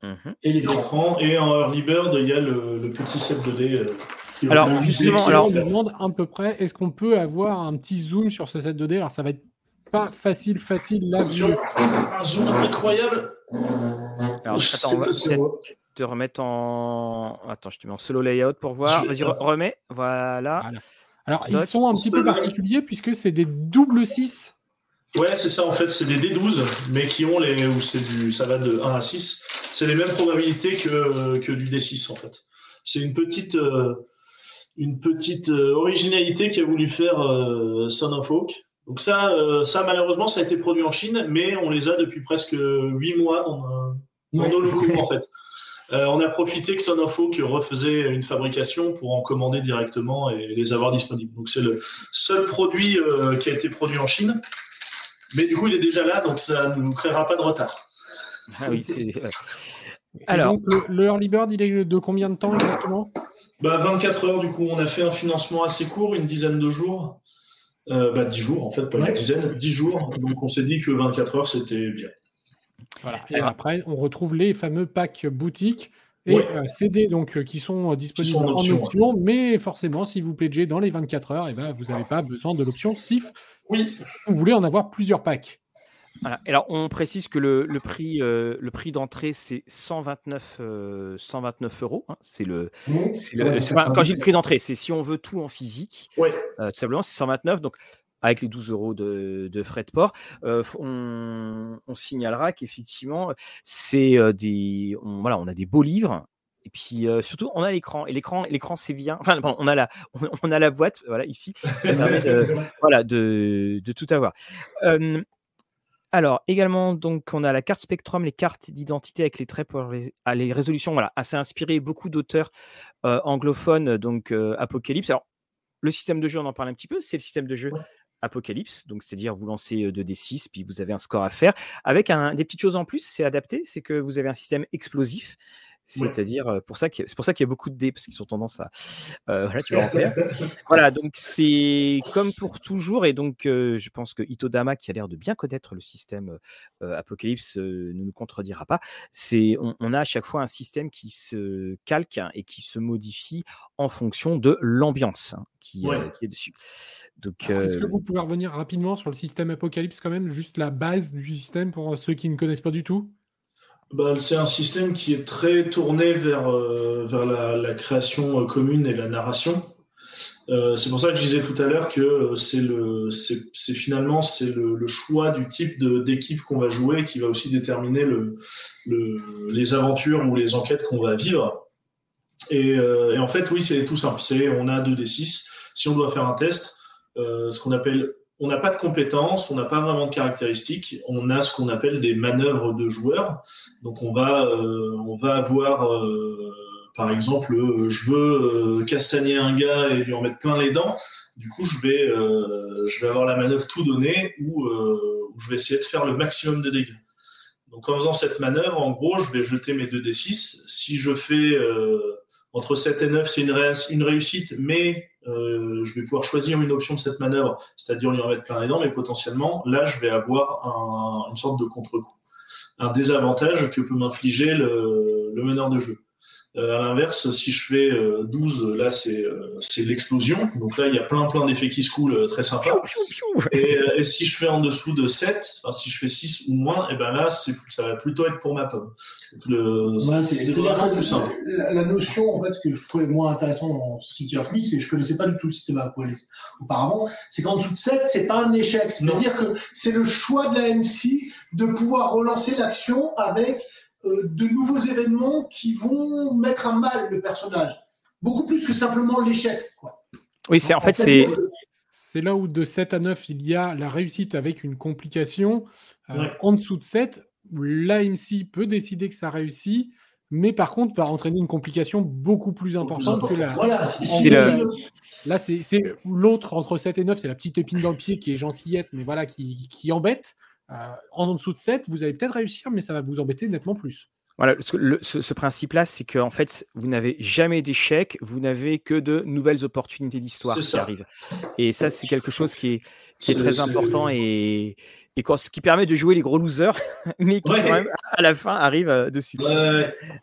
Mhm. Et l'écran. Et en Early Bird, il y a le, petit set de dés. Euh, alors, justement, alors, on me demande à peu près est-ce qu'on peut avoir un petit zoom sur ce set de dés? Alors, ça va être pas facile, facile là. Un zoom incroyable. Alors, attends, on va te remettre en. Attends, je te mets en solo layout pour voir. Vas-y, remets. Voilà. Alors, ils sont un petit peu particuliers puisque c'est des double 6. Ouais, c'est ça en fait, c'est des D12, mais qui ont les. ou c'est du. ça va de 1 à 6. C'est les mêmes probabilités que, que du D6 en fait. C'est une petite. Euh, une petite euh, originalité qu'a voulu faire euh, Son of Oak. Donc ça, euh, ça malheureusement, ça a été produit en Chine, mais on les a depuis presque huit mois dans, euh, dans nos locaux en fait. Euh, on a profité que Sonofo refaisait une fabrication pour en commander directement et les avoir disponibles. Donc c'est le seul produit qui a été produit en Chine, mais du coup il est déjà là, donc ça ne nous créera pas de retard. Ah oui, Alors, donc, le, early bird, il est de combien de temps exactement? Bah, 24 heures, du coup, on a fait un financement assez court, une dizaine de jours. Euh, bah, 10 jours, en fait, pas une dizaine, 10 jours. Donc, on s'est dit que 24 heures, c'était bien. Voilà. Et après, on retrouve les fameux packs boutiques et euh, CD donc, euh, qui sont disponibles en option, mais forcément, si vous pledgez dans les 24 heures, et eh ben, vous n'avez pas besoin de l'option SIF. Oui. Vous voulez en avoir plusieurs packs. Alors, on précise que le, prix, euh, le prix d'entrée, c'est 129, 129 euh, euros. Hein. C'est le, quand j'ai le prix d'entrée, c'est si on veut tout en physique. Ouais. Euh, tout simplement, c'est 129. Donc, avec les 12 euros de, frais de port, on, signalera qu'effectivement, c'est des, on, voilà, on a des beaux livres. Et puis surtout, on a l'écran. Et l'écran, l'écran, c'est bien. Enfin, on a la, on, a la boîte, voilà, ici. Ça permet de, voilà, de, de tout avoir. Alors, également, donc, on a la carte Spectrum, les cartes d'identité avec les traits pour les, ah, les résolutions. Voilà, assez inspiré beaucoup d'auteurs euh, anglophones, donc euh, Apocalypse. Alors, le système de jeu, on en parle un petit peu, c'est le système de jeu Apocalypse, donc c'est-à-dire vous lancez 2d6, puis vous avez un score à faire. Avec des petites choses en plus, c'est adapté, c'est que vous avez un système explosif. C'est-à-dire, pour ça c'est pour ça qu'il y a beaucoup de dés, parce qu'ils ont tendance à. voilà, tu vas en faire. voilà, donc c'est comme pour toujours, et donc je pense que Itodama, qui a l'air de bien connaître le système Apocalypse, ne nous contredira pas. C'est, on, a à chaque fois un système qui se calque hein, et qui se modifie en fonction de l'ambiance hein, qui, qui, est dessus. Donc, est-ce que vous pouvez revenir rapidement sur le système Apocalypse quand même, juste la base du système pour ceux qui ne connaissent pas du tout? Bah, c'est un système qui est très tourné vers, euh, vers la, création euh, commune et la narration. Euh, c'est pour ça que je disais tout à l'heure que c'est le, c'est, finalement c'est le, choix du type d'équipe qu'on va jouer qui va aussi déterminer le, les aventures ou les enquêtes qu'on va vivre. Et, et, en fait, oui, c'est tout simple. C'est on a 2d6. Si on doit faire un test, ce qu'on appelle on n'a pas de compétences, on n'a pas vraiment de caractéristiques, on a ce qu'on appelle des manœuvres de joueurs. Donc on va, euh, on va avoir, euh, par exemple, euh, je veux castagner un gars et lui en mettre plein les dents. Du coup, je vais, je vais avoir la manœuvre tout donnée où, je vais essayer de faire le maximum de dégâts. Donc en faisant cette manœuvre, en gros, je vais jeter mes 2d6. Si je fais entre 7 et 9, c'est une réussite, mais euh, je vais pouvoir choisir une option de cette manœuvre, c'est-à-dire lui en plein les dents, mais potentiellement, là, je vais avoir un, une sorte de contre-coup, un désavantage que peut m'infliger le meneur de jeu. Euh, à l'inverse, si je fais 12, euh, là c'est euh, c'est l'explosion. Donc là, il y a plein plein d'effets qui se coulent très sympa. Et, et, si je fais en dessous de 7, enfin, si je fais 6 ou moins, et ben là, ça va plutôt être pour ma pomme. c'est vraiment plus simple. La, notion en fait que je trouvais moins intéressant dans City of Me, c'est que je connaissais pas du tout le système Apocalypse auparavant, c'est qu'en dessous de 7, c'est pas un échec. C'est-à-dire que c'est le choix de la MC de pouvoir relancer l'action avec euh, de nouveaux événements qui vont mettre à mal le personnage. Beaucoup plus que simplement l'échec. Oui, c'est en, fait, c'est. C'est là où de 7 à 9, il y a la réussite avec une complication. Euh, en dessous de 7, l'AMC peut décider que ça réussit, mais par contre va entraîner une complication beaucoup plus importante que la. Voilà, c'est Là, c'est l'autre entre 7 et 9, c'est la petite épine dans le pied qui est gentillette, mais voilà, qui, qui embête. Euh, en dessous de 7, vous allez peut-être réussir, mais ça va vous embêter nettement plus. Voilà, ce, principe-là, c'est qu'en fait, vous n'avez jamais d'échec, vous n'avez que de nouvelles opportunités d'histoire qui arrivent. Et ça, c'est quelque chose qui est, qui est, très important et, et ce qui permet de jouer les gros losers, mais qui, quand même, à la fin, arrive euh, dessus.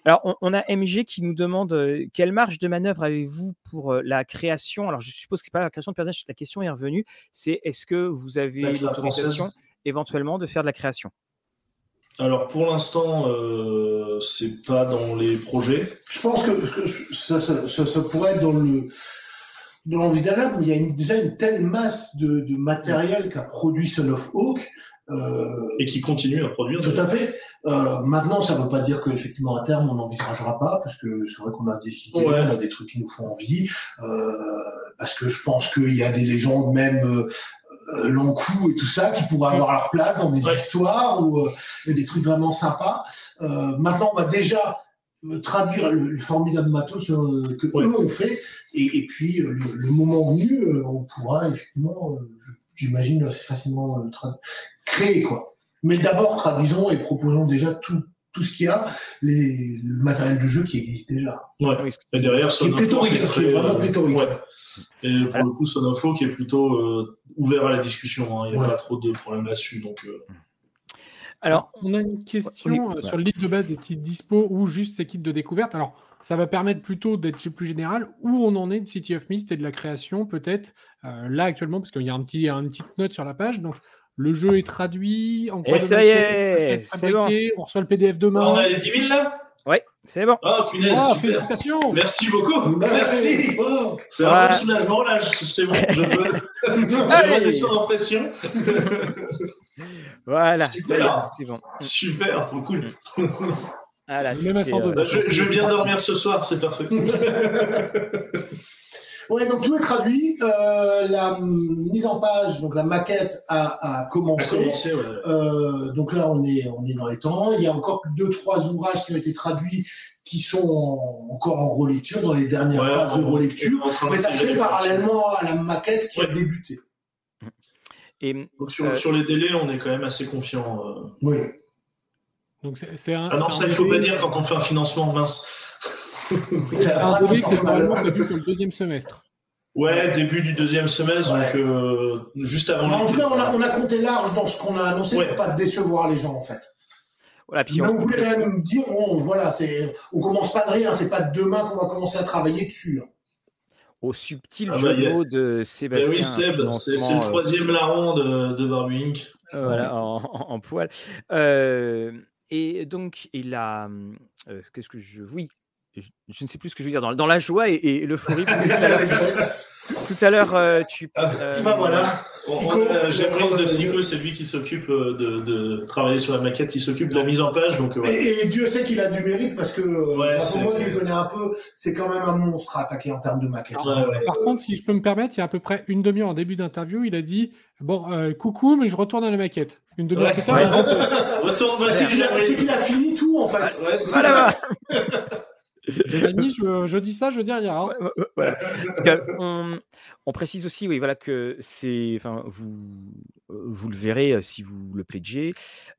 Alors, on, a MG qui nous demande euh, quelle marge de manœuvre avez-vous pour la création? Alors, je suppose que ce n'est pas la création de personnage, la question est revenue. C'est est-ce que vous avez l'autorisation éventuellement de faire de la création alors pour l'instant, euh, c'est pas dans les projets. Je pense que, ça, pourrait être dans le dans l'envisageable, mais il y a déjà une telle masse de, matériel qu'a produit Son of Hawk. Euh, et qui continue à produire. Tout à fait. Euh, maintenant, ça ne veut pas dire qu'effectivement à terme on n'envisagera pas, parce que c'est vrai qu'on a des idées, on a des trucs qui nous font envie. Euh, parce que je pense qu'il y a des légendes même long coup et tout ça qui pourraient avoir leur place dans des histoires ou des trucs vraiment sympas. maintenant, on va déjà traduire le, formidable matos que eux ont fait et, puis le, moment venu, on pourra effectivement, j'imagine, assez facilement créer quoi. Mais d'abord, traduisons et proposons déjà tout, tout ce qu'il y a, les, le matériel de jeu qui existe déjà. Ouais. Et derrière, qui est pléthorique, qui est vraiment pléthorique. Ouais. Et pour le coup, Sonofo qui est plutôt euh, ouvert à la discussion. Hein. Il n'y a pas trop de problèmes là-dessus. Donc, euh. Alors, on a une question euh, sur le livre de base des titres dispo ou juste ces kits de découverte. Alors, ça va permettre plutôt d'être plus général où on en est de City of Mist et de la création, peut-être, là actuellement, parce qu'il y a un petit, une petite note sur la page. Donc, le jeu est traduit. En Et ça y est, c'est bon. On reçoit le PDF demain. On a les 10 000 là? Oui, c'est bon. Oh, punaise, oh, félicitations. Merci beaucoup. Merci. C'est un peu soulagement là. C'est bon, je veux. je descendre en pression. voilà, super. C'est bon. Super, trop cool. Euh... je, je viens dormir ce soir, c'est parfait. Ouais, donc tout est traduit. Euh, la mise en page, donc la maquette a, a commencé. euh, donc là, on est, on est dans les temps. Il y a encore deux, trois ouvrages qui ont été traduits qui sont encore en relecture, dans les dernières phases de relecture. Mais ça se fait parallèlement à la maquette qui a débuté. Et, donc sur, euh, sur, les délais, on est quand même assez confiant. Euh... Oui. Donc c'est un. Ah non, ça, il ne faut pas dire quand on fait un financement mince. C'est un délai qui est normalement prévu pour le deuxième semestre. Ouais, début du deuxième semestre, donc euh, juste avant. En tout cas, on a, on a, compté large dans ce qu'on a annoncé pour pas décevoir les gens, en fait. Voilà, puis on, voulait quand même dire, bon, voilà, c'est, on commence pas de rien, c'est pas demain qu'on va commencer à travailler dessus. Hein. Au subtil ah jeu de Sébastien. oui, Seb, c'est le euh, troisième larron de, de Barbie Inc. Voilà, en, en, poil. Euh, et donc, il a. Qu'est-ce que je. Oui, je, ne sais plus ce que je veux dire, dans, dans la joie et, et l'euphorie. tout à l'heure, euh, tu. Ah, euh, bah voilà. J'apprécie de Sico, c'est lui qui s'occupe euh, de, de, travailler sur la maquette, il s'occupe de la mise en page. Donc, et, Dieu sait qu'il a du mérite parce que ouais, pour moi qui le connais un peu, c'est quand même un monstre à attaquer en termes de maquette. par contre, si je peux me permettre, il y a à peu près une demi-heure en début d'interview, il a dit Bon, coucou, mais je retourne à la maquette. Une demi-heure plus tard, il retourne. C'est qu'il a, a, fini tout en fait. Ouais, c'est je, je, dis ça, je dis rien. Hein. On, précise aussi, oui, voilà que c'est, enfin, vous, vous le verrez si vous le pledgez.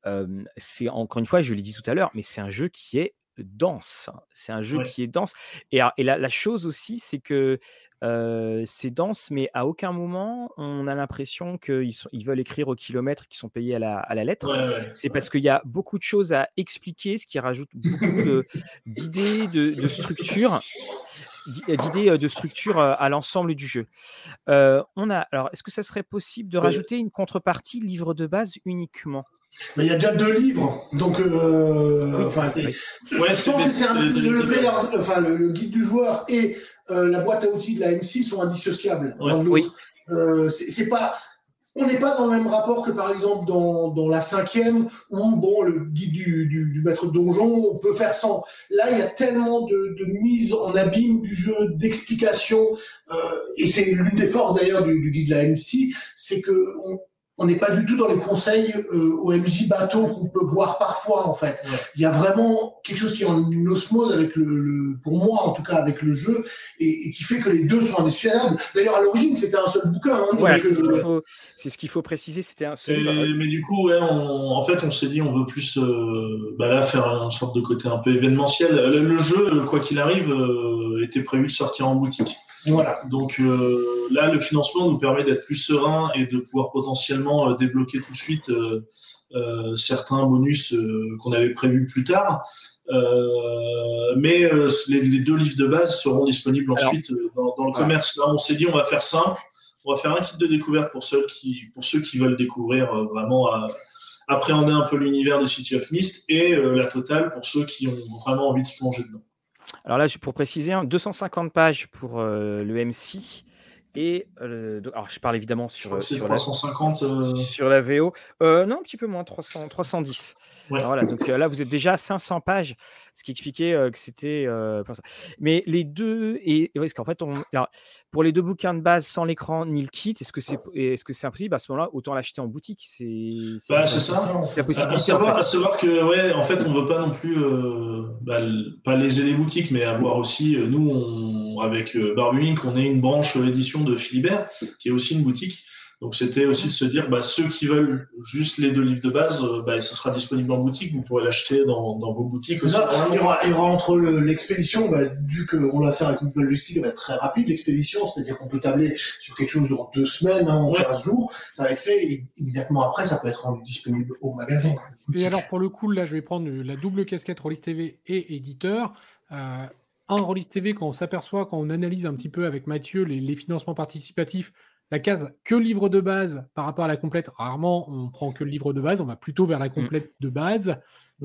Euh, c'est encore une fois, je l'ai dit tout à l'heure, mais c'est un jeu qui est dense. C'est un jeu qui est dense. Et, et la, la, chose aussi, c'est que c'est dense, mais à aucun moment on a l'impression qu'ils ils veulent écrire au kilomètre, qu'ils sont payés à la, à la lettre. c'est parce qu'il y a beaucoup de choses à expliquer, ce qui rajoute beaucoup d'idées, de, de, de structure d'idées de structure à l'ensemble du jeu. on a, alors, est-ce que ça serait possible de rajouter une contrepartie livre de base uniquement? Mais il y a déjà deux livres, donc euh, enfin, ouais, c'est le, le, enfin, le, guide du joueur et euh, la boîte à outils de la M6 sont indissociables. oui. Euh, c'est pas, on n'est pas dans le même rapport que par exemple dans, la cinquième où bon le guide du, du, du, maître donjon on peut faire sans. Là il y a tellement de, de mise en abîme du jeu, d'explications euh, et c'est l'une des forces d'ailleurs du, du, guide de la MC, c'est que on, on n'est pas du tout dans les conseils euh, OMJ bateau qu'on peut voir parfois en fait. Il y a vraiment quelque chose qui est en une osmose avec le, pour moi en tout cas avec le jeu et, qui fait que les deux sont indissociables. D'ailleurs à l'origine c'était un seul bouquin. Hein, c'est ce qu'il faut, préciser, c'était un seul. mais du coup ouais, en fait on s'est dit on veut plus euh, bah là faire une sorte de côté un peu événementiel. Le, jeu quoi qu'il arrive euh, était prévu de sortir en boutique. Voilà. Donc euh, là, le financement nous permet d'être plus serein et de pouvoir potentiellement euh, débloquer tout de suite euh, certains bonus qu'on avait prévus plus tard. mais les, deux livres de base seront disponibles ensuite dans, le commerce. Là, on s'est dit, on va faire simple. On va faire un kit de découverte pour ceux qui, pour ceux qui veulent découvrir vraiment appréhender un peu l'univers de City of Mist et la totale pour ceux qui ont vraiment envie de se plonger dedans. Alors là, pour préciser, 250 hein, pages pour euh, le MC Et alors, je parle évidemment sur, sur, 350, la, sur la VO. non, un petit peu moins, 300, 310. Voilà, donc là, vous êtes déjà à 500 pages, ce qui expliquait que c'était. mais les deux, et, parce qu'en fait, on, pour les deux bouquins de base sans l'écran ni le kit, est-ce que c'est est -ce c'est impossible? À ce moment-là, autant l'acheter en boutique. C'est bah, ça. C'est possible. À, savoir, à savoir que, ouais, en fait, on ne veut pas non plus, bah, pas léser les boutiques, mais avoir aussi, nous, on, avec Barbumink, on est une branche édition de Philibert, qui est aussi une boutique. Donc c'était aussi de se dire, bah, ceux qui veulent juste les deux livres de base, euh, bah, ce sera disponible en boutique, vous pourrez l'acheter dans, dans, vos boutiques. Aussi. il, y aura, il y aura entre l'expédition, bah, vu qu'on l'a fait avec une logistique, elle va être très rapide, l'expédition, c'est-à-dire qu'on peut tabler sur quelque chose dans deux semaines, hein, en 15 jours, ça va être fait, et immédiatement après, ça peut être rendu disponible au magasin. Et alors pour le coup, là, je vais prendre la double casquette Rollis TV et éditeur. Euh, un Rollis TV, quand on s'aperçoit, quand on analyse un petit peu avec Mathieu les, les financements participatifs, la case que livre de base par rapport à la complète, rarement on prend que le livre de base, on va plutôt vers la mmh. complète de base.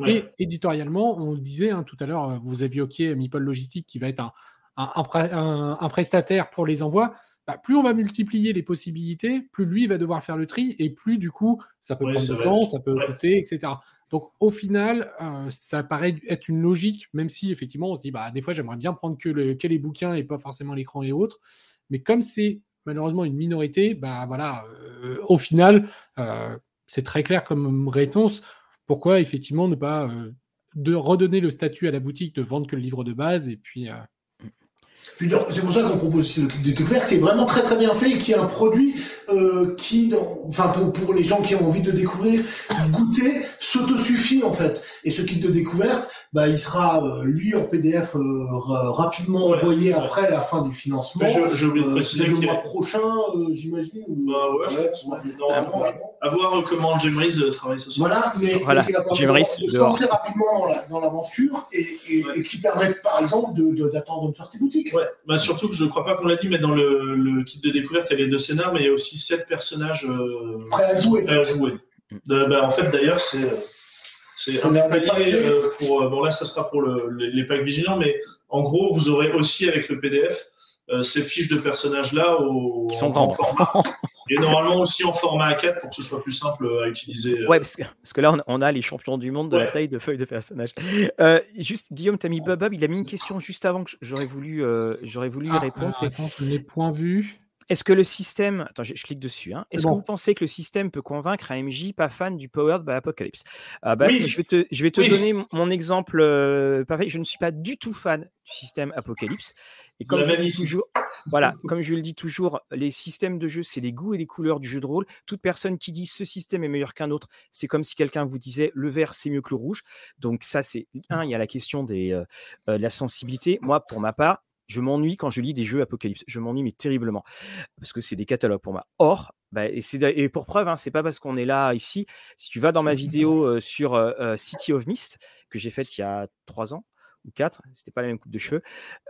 Et éditorialement, on le disait hein, tout à l'heure, vous avez évoqué Meeple Logistique qui va être un, prestataire pour les envois. Bah, plus on va multiplier les possibilités, plus lui va devoir faire le tri et plus du coup ça peut prendre du temps, ça peut coûter, etc. Donc au final, euh, ça paraît être une logique, même si effectivement on se dit bah des fois j'aimerais bien prendre que, les bouquins et pas forcément l'écran et autres. Mais comme c'est malheureusement une minorité, bah voilà, euh, au final, euh, c'est très clair comme réponse. Pourquoi effectivement ne pas de redonner le statut à la boutique de vendre que le livre de base et puis. C'est pour ça qu'on propose aussi le kit découverte qui est vraiment très très bien fait et qui est un produit qui, enfin pour, les gens qui ont envie de découvrir, goûter, s'autosuffit en fait. Et ce kit de découverte, bah, il sera euh, lui en PDF euh, rapidement envoyé après la fin du financement. J'ai oublié de euh, préciser le mois prochain, j'imagine. Bah ouais, je à voir comment Gemris travaille ce soir. Voilà, mais voilà. qui va de se lancer rapidement dans l'aventure et, et, qui permet par exemple d'attendre une sortie boutique. Ouais, bah, surtout que je ne crois pas qu'on l'a dit, mais dans le, le, kit de découverte, il y a les deux scénars, mais il y a aussi sept personnages prêts à jouer. À jouer. bah, en fait, d'ailleurs, c'est c'est un palier euh, pour. Euh, bon, là, ça sera pour le, les, packs vigilants, mais en gros, vous aurez aussi avec le PDF euh, ces fiches de personnages-là au, Qui sont en, format. et normalement aussi en format A4 pour que ce soit plus simple à utiliser. Ouais, parce que, parce que là, on, a les champions du monde de la taille de feuilles de personnages. juste, Guillaume, tu as mis Bob, il a mis une question juste avant que j'aurais voulu, j'aurais voulu y ah, répondre. c'est les points vus. Est-ce que le système. Attends, je, clique dessus. Hein. Est-ce que vous pensez que le système peut convaincre un MJ pas fan du Powered by Apocalypse? Ah bah, Je vais te, je vais te donner mon, exemple euh, pareil. Je ne suis pas du tout fan du système Apocalypse. Et comme je, le dis toujours, voilà, comme je le dis toujours, les systèmes de jeu, c'est les goûts et les couleurs du jeu de rôle. Toute personne qui dit ce système est meilleur qu'un autre, c'est comme si quelqu'un vous disait le vert, c'est mieux que le rouge. Donc, ça, c'est un. Il y a la question des, euh, euh, de la sensibilité. Moi, pour ma part, je m'ennuie quand je lis des jeux Apocalypse. Je m'ennuie, mais terriblement. Parce que c'est des catalogues pour moi. Or, bah, et, et, pour preuve, hein, c'est pas parce qu'on est là ici. Si tu vas dans ma vidéo euh, sur euh, euh, City of Mist, que j'ai faite il y a trois ans ou quatre, c'était pas la même coupe de cheveux,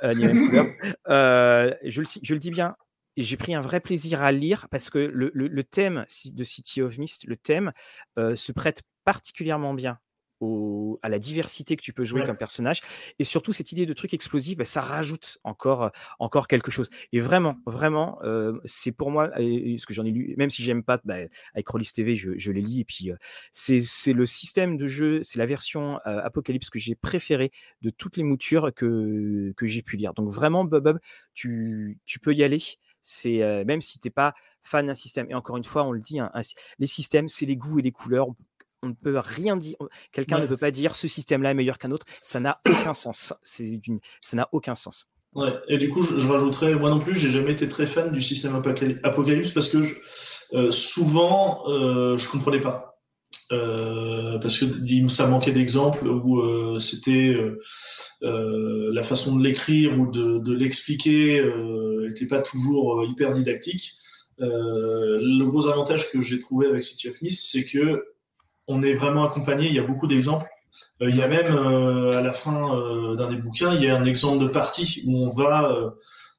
ni la même couleur. je, le, je le dis bien, j'ai pris un vrai plaisir à lire parce que le, le, le thème de City of Mist, le thème, se prête particulièrement bien à la diversité que tu peux jouer comme personnage. Et surtout, cette idée de truc explosif, bah, ça rajoute encore, encore quelque chose. Et vraiment, vraiment, c'est pour moi, ce que j'en ai lu, même si j'aime pas, bah, avec Rollis TV, je, je, les lis. Et puis, c'est le système de jeu, c'est la version Apocalypse que j'ai préférée de toutes les moutures que, que j'ai pu lire. Donc, vraiment, Bob, tu, tu peux y aller c'est même si tu n'es pas fan d'un système. Et encore une fois, on le dit, hein, les systèmes, c'est les goûts et les couleurs on ne peut rien dire. Quelqu'un ne peut pas dire ce système-là est meilleur qu'un autre. Ça n'a aucun sens. C'est ça n'a aucun sens. Ouais. Et du coup, je, rajouterais, moi non plus, j'ai jamais été très fan du système Apocalypse parce que euh, souvent, euh, je comprenais pas. Euh, parce que ça manquait d'exemples où euh, c'était la façon de l'écrire ou de, l'expliquer n'était pas toujours hyper didactique. le gros avantage que j'ai trouvé avec City of Mist, c'est que on est vraiment accompagné. Il y a beaucoup d'exemples. Euh, il y a même euh, à la fin euh, d'un des bouquins, il y a un exemple de partie où on va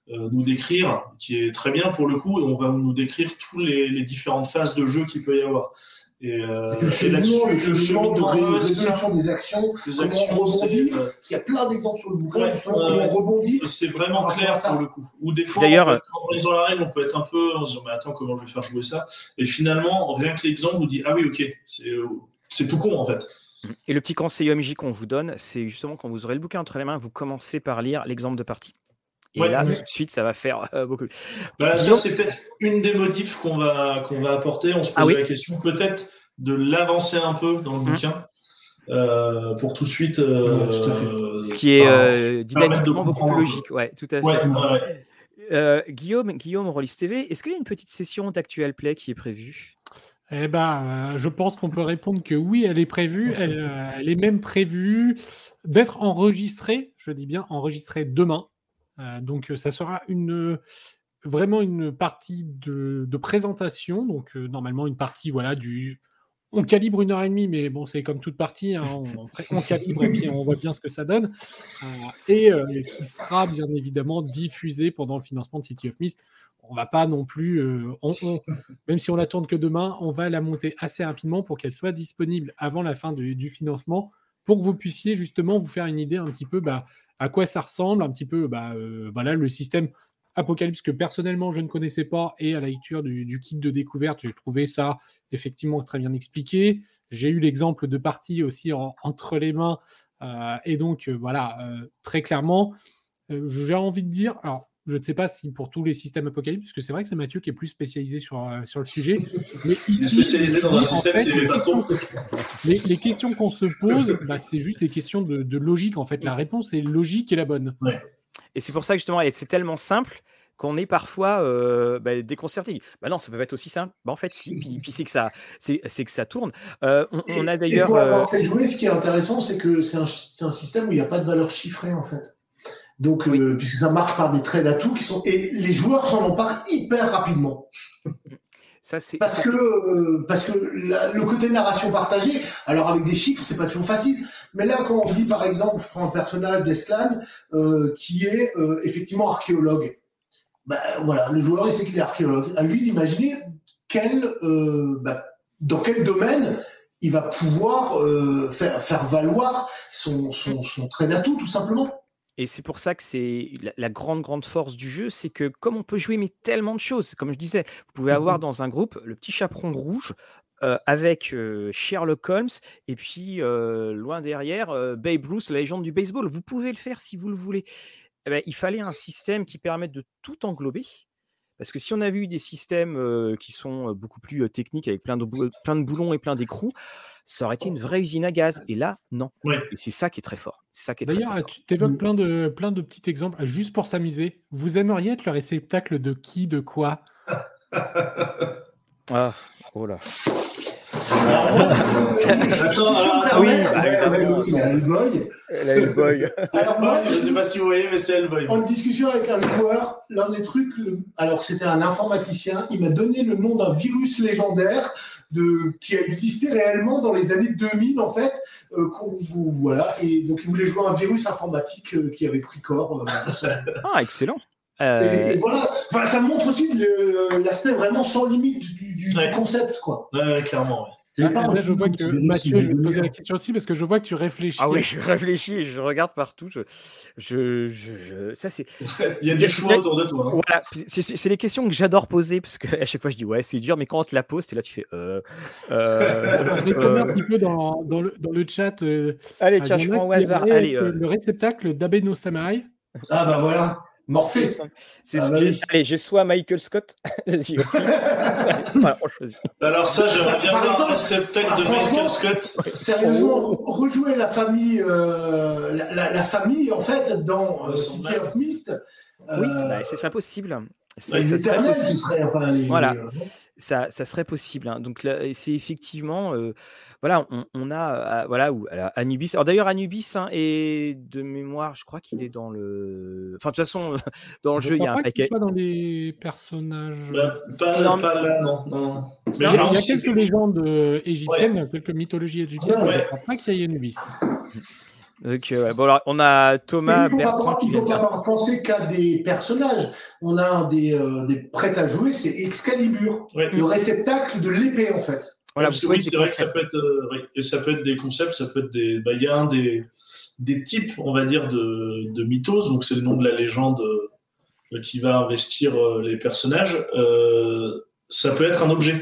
nous décrire, qui est très bien pour le coup, et on va nous décrire toutes les, différentes phases de jeu qu'il peut y avoir. Et, euh, Et cheminement, là-dessus, cheminement de c'est résolution des actions, on rebondit. c'est, euh, Il y a plein d'exemples sur le bouquin, Ouais, justement, ouais. on rebondit. C'est vraiment clair pour le coup. Ou des fois, D'ailleurs, en, fait, en lisant la règle, on peut être un peu en se disant, mais attends, comment je vais faire jouer ça? Et finalement, rien que l'exemple vous dit, ah oui, ok, c'est euh, c'est tout con en fait. Et le petit conseil OMJ qu'on vous donne, c'est justement quand vous aurez le bouquin entre les mains, vous commencez par lire l'exemple de partie. Et Ouais, là, ouais. tout de suite, ça va faire euh, beaucoup. Bah, ça, c'est peut-être une des modifs qu'on va, qu'on va apporter. On se pose Ah oui. la question peut-être de l'avancer un peu dans le Mhm. bouquin euh, pour tout de suite. euh, Ouais, tout à fait. Ce qui est euh, didactiquement beaucoup plus logique. Ouais, tout à fait. Ouais, ouais, ouais. Euh, Guillaume, Guillaume Rollis TV, est-ce qu'il y a une petite session d'actuel play qui est prévue? Eh ben, euh, je pense qu'on peut répondre que oui, elle est prévue. Elle, euh, elle est même prévue d'être enregistrée, je dis bien enregistrée demain. Euh, donc, euh, ça sera une vraiment une partie de, présentation. Donc, euh, normalement, une partie, voilà, du. On calibre une heure et demie, mais bon, c'est comme toute partie. hein, on, on calibre et puis on voit bien ce que ça donne. Euh, et euh, qui sera bien évidemment diffusée pendant le financement de City of Mist. On va pas non plus. euh, même si on la tourne que demain, on va la monter assez rapidement pour qu'elle soit disponible avant la fin du, du financement, pour que vous puissiez justement vous faire une idée un petit peu bah, à quoi ça ressemble, un petit peu bah, euh, le système Apocalypse que personnellement je ne connaissais pas et à la lecture du, kit de découverte, j'ai trouvé ça effectivement très bien expliqué. J'ai eu l'exemple de partie aussi en- entre les mains euh, et donc euh, voilà, très clairement, j'ai envie de dire, je ne sais pas si pour tous les systèmes Apocalypse, parce que c'est vrai que c'est Mathieu qui est plus spécialisé sur, euh, sur le sujet, mais Il est ici, spécialisé dans un en système fait, n'aimait pas trop. les, les questions qu'on se pose, bah, c'est juste des questions de, de logique. En fait, la réponse est logique et la bonne. Et c'est pour ça que justement, et c'est tellement simple qu'on est parfois euh, bah, déconcerté. Bah non, ça peut pas être aussi simple. Bah en fait, si. Puis, puis c'est que ça, c'est, c'est que ça tourne. Euh, on, on a d'ailleurs. Et pour euh, avoir fait jouer, ce qui est intéressant, c'est que c'est un, c'est un système où il n'y a pas de valeur chiffrée, en fait. Donc, euh, puisque ça marche par des trades à tout qui sont. Et les joueurs s'en emparent hyper rapidement. ça c'est. Parce que, euh, parce que la- le côté narration partagée, alors avec des chiffres, c'est pas toujours facile. Mais là, quand on dit, par exemple, je prends un personnage d'Esclan euh, qui est euh, effectivement archéologue. Ben voilà, le joueur il sait qu'il est archéologue. À lui d'imaginer quel, euh, ben, dans quel domaine il va pouvoir euh, faire, faire valoir son, son, son trait d'atout, tout simplement. Et c'est pour ça que c'est la, la grande, grande force du jeu, c'est que comme on peut jouer mais tellement de choses, comme je disais, vous pouvez avoir dans un groupe le petit chaperon rouge euh, avec euh, Sherlock Holmes et puis euh, loin derrière Babe Ruth, la légende du baseball. Vous pouvez le faire si vous le voulez. Eh ben, il fallait un système qui permette de tout englober. Parce que si on avait eu des systèmes qui sont beaucoup plus techniques avec plein de, plein de boulons et plein d'écrous, ça aurait été une vraie usine à gaz. Et là, non. Ouais. Et c'est ça qui est très fort. Est D'ailleurs, tu t'évoques plein de, plein de petits exemples euh, juste pour s'amuser. Vous aimeriez être le réceptacle de qui, de quoi? Ah, oh là. Attends, alors, attends, Oui, Ouais, bah, ouais, évidemment. l'autre, il a Hellboy. boy. Alors, moi, je sais pas si vous voyez, mais c'est Hellboy. En discussion avec un joueur, l'un des trucs, le- alors c'était un informaticien, il m'a donné le nom d'un virus légendaire de, qui a existé réellement dans les années 2000 en fait. euh, voilà, et donc il voulait jouer un virus informatique euh, qui avait pris corps. euh, Ah, excellent. Euh, et voilà, enfin, ça montre aussi le- l'aspect vraiment sans limite du, du Ouais. concept quoi. Ouais, ouais, clairement. Ah, Là, je vois que Mathieu, je vais te poser la question aussi parce que je vois que tu réfléchis. Ah oui, je réfléchis, et je regarde partout. Je, je, je- je- ça c'est. Il y a des choix autour de toi. hein. Voilà, c'est c'est- c'est les questions que j'adore poser parce que à chaque fois je dis ouais c'est dur, mais quand on te la pose, t'es là tu fais. Euh, euh, je vais tomber un euh, petit peu dans, dans le, dans le chat. euh, allez tiens, je prends au hasard. Allez, euh, Le réceptacle d'Abeno Samurai. Ah bah voilà, Morphée. c'est Ah ce bah que j'ai- oui. Allez, j'ai soit Michael Scott, voilà, on choisit. Alors ça, j'aimerais bien voir exemple, un réceptacle ah, de Michael Scott. Sérieusement, rejouer la famille, euh, la, la- la famille en fait dans euh, City of Mist. Oui, euh, c'est bah, ce serait possible. C'est- ce serait, enfin, les- Voilà. Euh, ça, ça serait possible. hein. Donc c'est effectivement, euh, voilà, on, on a, euh, voilà, où alors, Anubis. Alors d'ailleurs, Anubis hein, est de mémoire, je crois qu'il est dans le. Enfin, de toute façon, dans le Je jeu, il y a un pas paquet. soit dans les personnages. Bah, pas, Non, pas là, non. non. Mais il y a, vraiment, il y a si- quelques légendes euh, égyptiennes, quelques mythologies égyptiennes, Ouais. pas qu'il y ait Anubis. Donc, euh, ouais, bon, alors, on a Thomas il faut Bertrand pas, qui il vient faut pas avoir pensé qu'à des personnages. On a un des, euh, des prêts à jouer, c'est Excalibur, Ouais. le réceptacle de l'épée en fait. Voilà, oui, c'est des vrai que ça concepts. peut être, euh, oui. et ça peut être des concepts, ça peut être des, bah, il y a un des, des types, on va dire, de, de mythos, donc c'est le nom de la légende euh, qui va investir euh, les personnages. Euh, ça peut être un objet,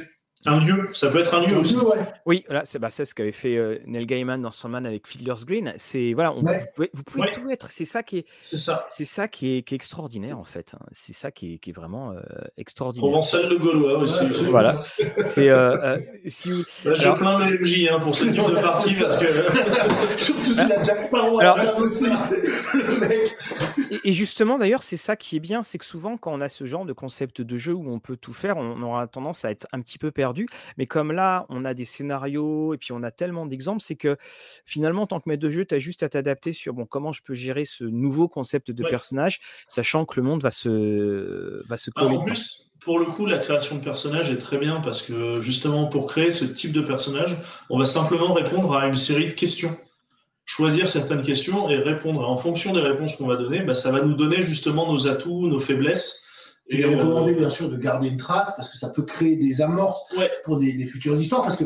un lieu, ça peut être un lieu aussi. ouais. Oui, voilà, c'est bah, c'est ce qu'avait fait euh, Neil Gaiman dans Sandman avec Fiddler's Green. C'est voilà, on- Ouais. vous pouvez, vous pouvez Ouais. tout être. C'est ça qui est, C'est ça. c'est ça qui est, qui est extraordinaire en fait. hein. C'est ça qui est, qui est vraiment euh, extraordinaire. Provençal le Gaulois aussi. Voilà. C'est euh, euh, si vous- Là, je Alors- plains le MJ hein, pour ce type de partie parce ça. que Surtout s'il a Jack Sparrow à Alors, la base aussi. c'est- Le mec. Et, et justement, d'ailleurs, c'est ça qui est bien, c'est que souvent, quand on a ce genre de concept de jeu où on peut tout faire, on aura tendance à être un petit peu perdu. Mais comme là, on a des scénarios et puis on a tellement d'exemples, c'est que finalement, en tant que maître de jeu, tu as juste à t'adapter sur bon, comment je peux gérer ce nouveau concept de Ouais. personnage, sachant que le monde va se, va se Ah, coller. en plus, pour le coup, la création de personnages est très bien parce que justement, pour créer ce type de personnage, on va simplement répondre à une série de questions. Choisir certaines questions et répondre. En fonction des réponses qu'on va donner, bah, ça va nous donner justement nos atouts, nos faiblesses. Il est recommandé bien sûr de garder une trace parce que ça peut créer des amorces Ouais. pour des, des futures histoires. Parce que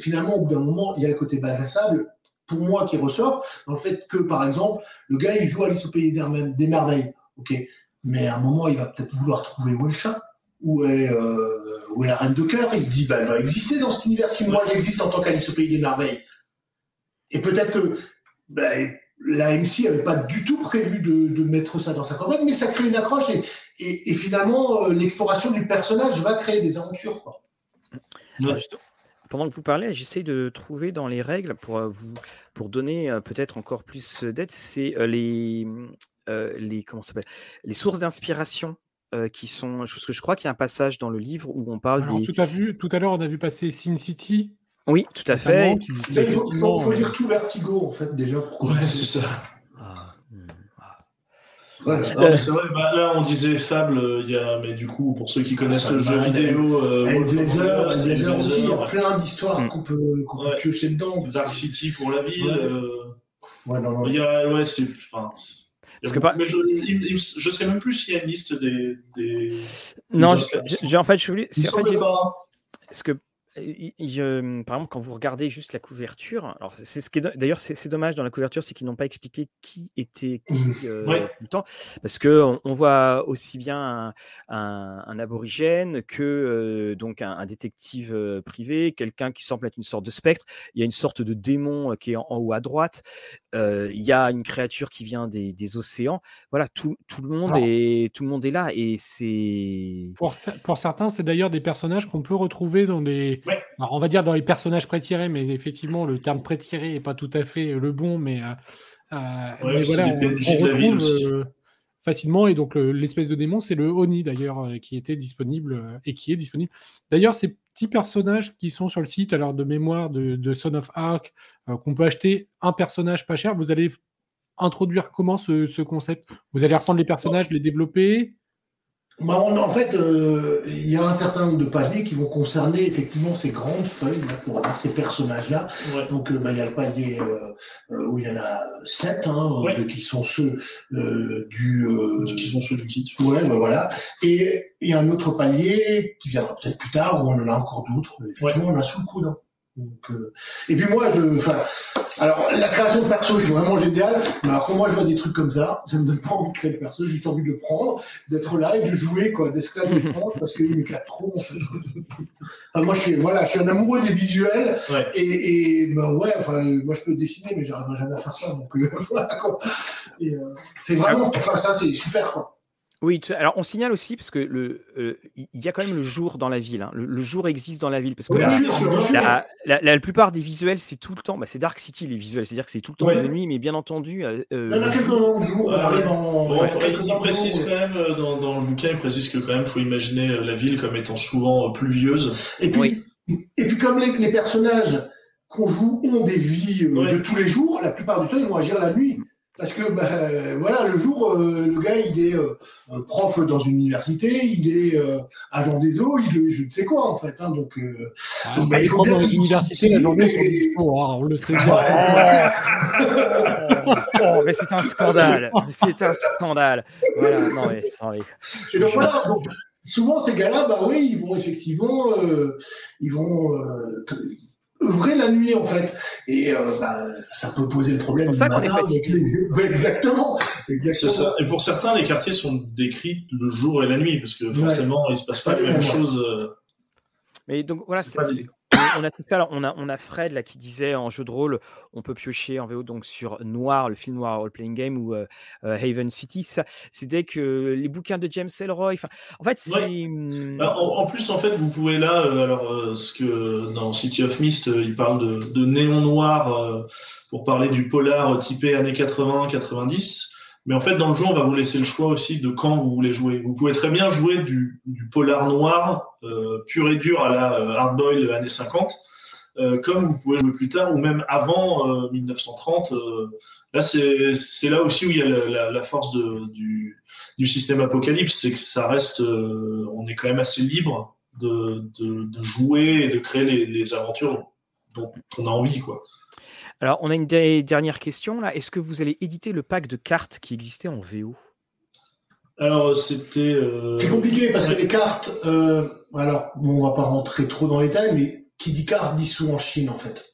finalement, au bout d'un moment, il y a le côté balançable pour moi qui ressort dans le fait que, par exemple, le gars il joue Alice au pays des merveilles, ok, mais à un moment il va peut-être vouloir trouver où est le chat, où est, euh, où est la reine de cœur. Il se dit, bah, elle va exister dans cet univers si moi j'existe en tant qu'Alice au pays des merveilles. Et peut-être que bah, la MC avait pas du tout prévu de, de mettre ça dans sa campagne, mais ça crée une accroche et, et, et finalement euh, l'exploration du personnage va créer des aventures. Quoi. Pendant que vous parlez, j'essaie de trouver dans les règles pour euh, vous pour donner euh, peut-être encore plus d'aide, c'est les euh, les comment s'appelle les sources d'inspiration euh, qui sont que je crois qu'il y a un passage dans le livre où on parle Alors, des tout, à, vu, tout à l'heure, on a vu passer Sin City. Oui tout à fait qui- il faut, faut, effectivement, faut euh, lire tout Vertigo en fait déjà pour Ouais, c'est ça. Ah, hmm, ah. Ouais. C'est vrai, bah, là on disait Fable, euh, il y a, mais du coup, pour ceux qui connaissent ça le jeu vidéo, euh, Blazer, aussi, il y a plein d'histoires Mm. qu'on peut, qu'on peut Ouais. piocher dedans. Dark City pour la ville. Ouais. euh, Ouais, non, non. Il y a, ouais, c'est, enfin, il y Parce a que beaucoup- pas- mais je, je sais même plus s'il y a une liste des, des... non des je- je- en fait je c'est- en fait, pas. Parce que, il- il- je- par exemple, quand vous regardez juste la couverture, alors c'est c'est ce qui est do- d'ailleurs c'est c'est dommage dans la couverture, c'est qu'ils n'ont pas expliqué qui était qui euh, Ouais. tout le temps, parce que on, on voit aussi bien un, un- un aborigène que euh, donc un, un détective euh, privé, quelqu'un qui semble être une sorte de spectre. Il y a une sorte de démon euh, qui est en, en haut à droite. Euh, il y a une créature qui vient des, des océans. Voilà, tout, tout le monde Alors- est tout le monde est là et c'est Pour, cer- pour certains, c'est d'ailleurs des personnages qu'on peut retrouver dans des. Ouais. Alors, on va dire dans les personnages pré-tirés, mais effectivement, le terme pré-tiré n'est pas tout à fait le bon, mais, euh, euh, Ouais, mais voilà, on, retrouve euh, facilement. Et donc, le- l'espèce de démon, c'est le Oni d'ailleurs, euh, qui était disponible euh, et qui est disponible. D'ailleurs, ces petits personnages qui sont sur le site, alors de mémoire de, de Son of Arc, euh, qu'on peut acheter un personnage pas cher, vous allez introduire comment ce, ce concept? Vous allez reprendre les personnages, les développer? Bah, on- en fait, euh, il y a un certain nombre de paliers qui vont concerner effectivement ces grandes feuilles là, pour avoir ces personnages-là. Ouais. Donc, euh, bah, il y a le palier euh, euh, où il y en a sept, hein, Ouais. qui sont ceux euh, du. euh, Qui sont ceux du kit. Ouais, bah, voilà. Et il y a un autre palier qui viendra peut-être plus tard, où on en a encore d'autres. Effectivement, on a sous le coude. hein. Donc, euh, Et puis moi, je, enfin, alors la création de perso est vraiment géniale. Mais alors quand moi je vois des trucs comme ça, ça me donne pas envie de créer le perso, j'ai juste envie de le prendre, d'être là et de jouer quoi, d'esclave des franges parce qu'il m'éclate trop. En fait. Enfin, moi je suis, voilà, je suis un amoureux des visuels Ouais. et, et bah ouais, enfin moi je peux dessiner mais j'arriverai jamais à faire ça donc euh, voilà quoi. Et, euh, c'est vraiment, enfin ça c'est super quoi. Oui, alors on signale aussi parce que le, euh, il y a quand même le jour dans la ville. hein. Le, le jour existe dans la ville parce que Oui, la, plupart des visuels c'est tout le temps. Bah, c'est Dark City les visuels, c'est-à-dire que c'est tout le temps Ouais. de nuit, mais bien entendu. euh, euh, Il y en a le quelques jour- Ouais, arrive en. Bon, ouais, il- quelques il jours, précise ouais. quand même euh, dans, dans le bouquin, il précise que quand même faut imaginer euh, la ville comme étant souvent euh, pluvieuse. Et puis, et puis comme les, les personnages qu'on joue ont des vies euh, Ouais. de tous les jours, la plupart du temps, ils vont agir la nuit. Parce que, bah, euh, voilà, le jour, euh, le gars, il est euh, prof dans une université, il est euh, agent des eaux, il est je ne sais quoi, en fait. Hein, donc, euh, Ah, Donc, bah, bah, il les faut bien dans les qu'ils- universités, la journée, sont dispo, hein, on le sait bien. Oh, mais c'est un scandale. c'est un scandale. Voilà, non mais sans les- et donc voilà, donc, souvent ces gars-là, bah oui, ils vont effectivement, euh, ils vont euh, œuvrer la nuit en fait, et euh, bah, ça peut poser le problème. C'est pour ça qu'on est matin fatigué. avec les- Ouais, exactement, exactement. ça. Et pour certains, les quartiers sont décrits le jour et la nuit, parce que forcément, il se passe pas mêmes ouais. choses. euh, Mais donc voilà, C'est on a tout ça. alors, On a, on a Fred là qui disait en jeu de rôle, on peut piocher en VO donc sur Noir, le film Noir Role Playing Game ou euh, euh, Haven City. Ça, c'était que les bouquins de James Ellroy. Enfin, en fait, c'est hum, Bah, en, en plus, en fait, vous pouvez là, euh, alors, euh, ce que dans City of Mist, il parle de, de néon noir pour parler du polar typé années 80-90. Mais en fait, dans le jeu, on va vous laisser le choix aussi de quand vous voulez jouer. Vous pouvez très bien jouer du, polar noir euh, pur et dur à la euh, hardboil années 50, euh, comme vous pouvez jouer plus tard ou même avant euh, 1930. euh, là, c'est là aussi où il y a la, force du, système Apocalypse, c'est que ça reste, on est quand même assez libre de jouer et de créer les, les aventures dont on a envie, quoi. Alors, on a une dernière question là. Est-ce que vous allez éditer le pack de cartes qui existait en VO Alors, c'était. euh, C'est compliqué parce ouais. que les cartes, euh, alors bon, on va pas rentrer trop dans les détails, mais qui dit carte dit sous en Chine en fait.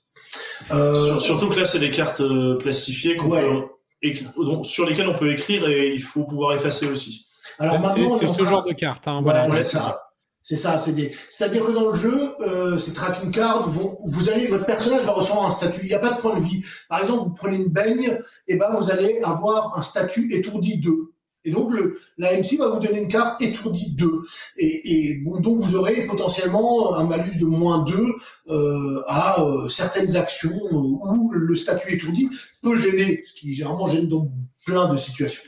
Euh, sur- surtout que là, c'est des cartes plastifiées qu'on Ouais. peut éc- dont- sur lesquelles on peut écrire et il faut pouvoir effacer aussi. alors C'est maintenant, c'est ce train- genre de carte. hein, voilà. Ouais, c'est c'est ça. ça. C'est ça, c'est des. C'est-à-dire que dans le jeu, euh, ces tracking cards vous allez, votre personnage va recevoir un statut. Il n'y a pas de point de vie. Par exemple, vous prenez une baigne, et ben vous allez avoir un statut étourdi 2. Et donc le, la MC va vous donner une carte étourdi 2. Et, donc vous aurez potentiellement un malus de moins 2 euh, à euh, certaines actions où le statut étourdi peut gêner, ce qui généralement gêne dans plein de situations.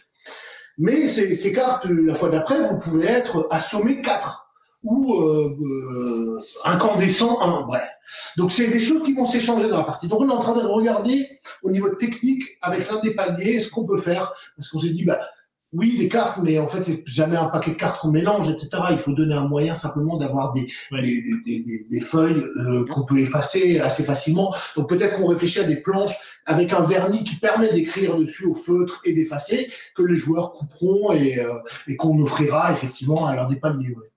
Mais ces, ces cartes, la fois d'après, vous pouvez être assommé 4 ou euh, euh, incandescent 1, bref. Donc c'est des choses qui vont s'échanger dans la partie. Donc on est en train de regarder au niveau technique avec l'un des paliers ce qu'on peut faire, parce qu'on s'est dit bah oui des cartes, mais en fait c'est jamais un paquet de cartes qu'on mélange, etc. Il faut donner un moyen simplement d'avoir des, Ouais. des, des, des- des feuilles euh, qu'on peut effacer assez facilement. Donc peut-être qu'on réfléchit à des planches avec un vernis qui permet d'écrire dessus au feutre et d'effacer, que les joueurs couperont et, euh, et qu'on offrira effectivement à l'un des paliers. ouais.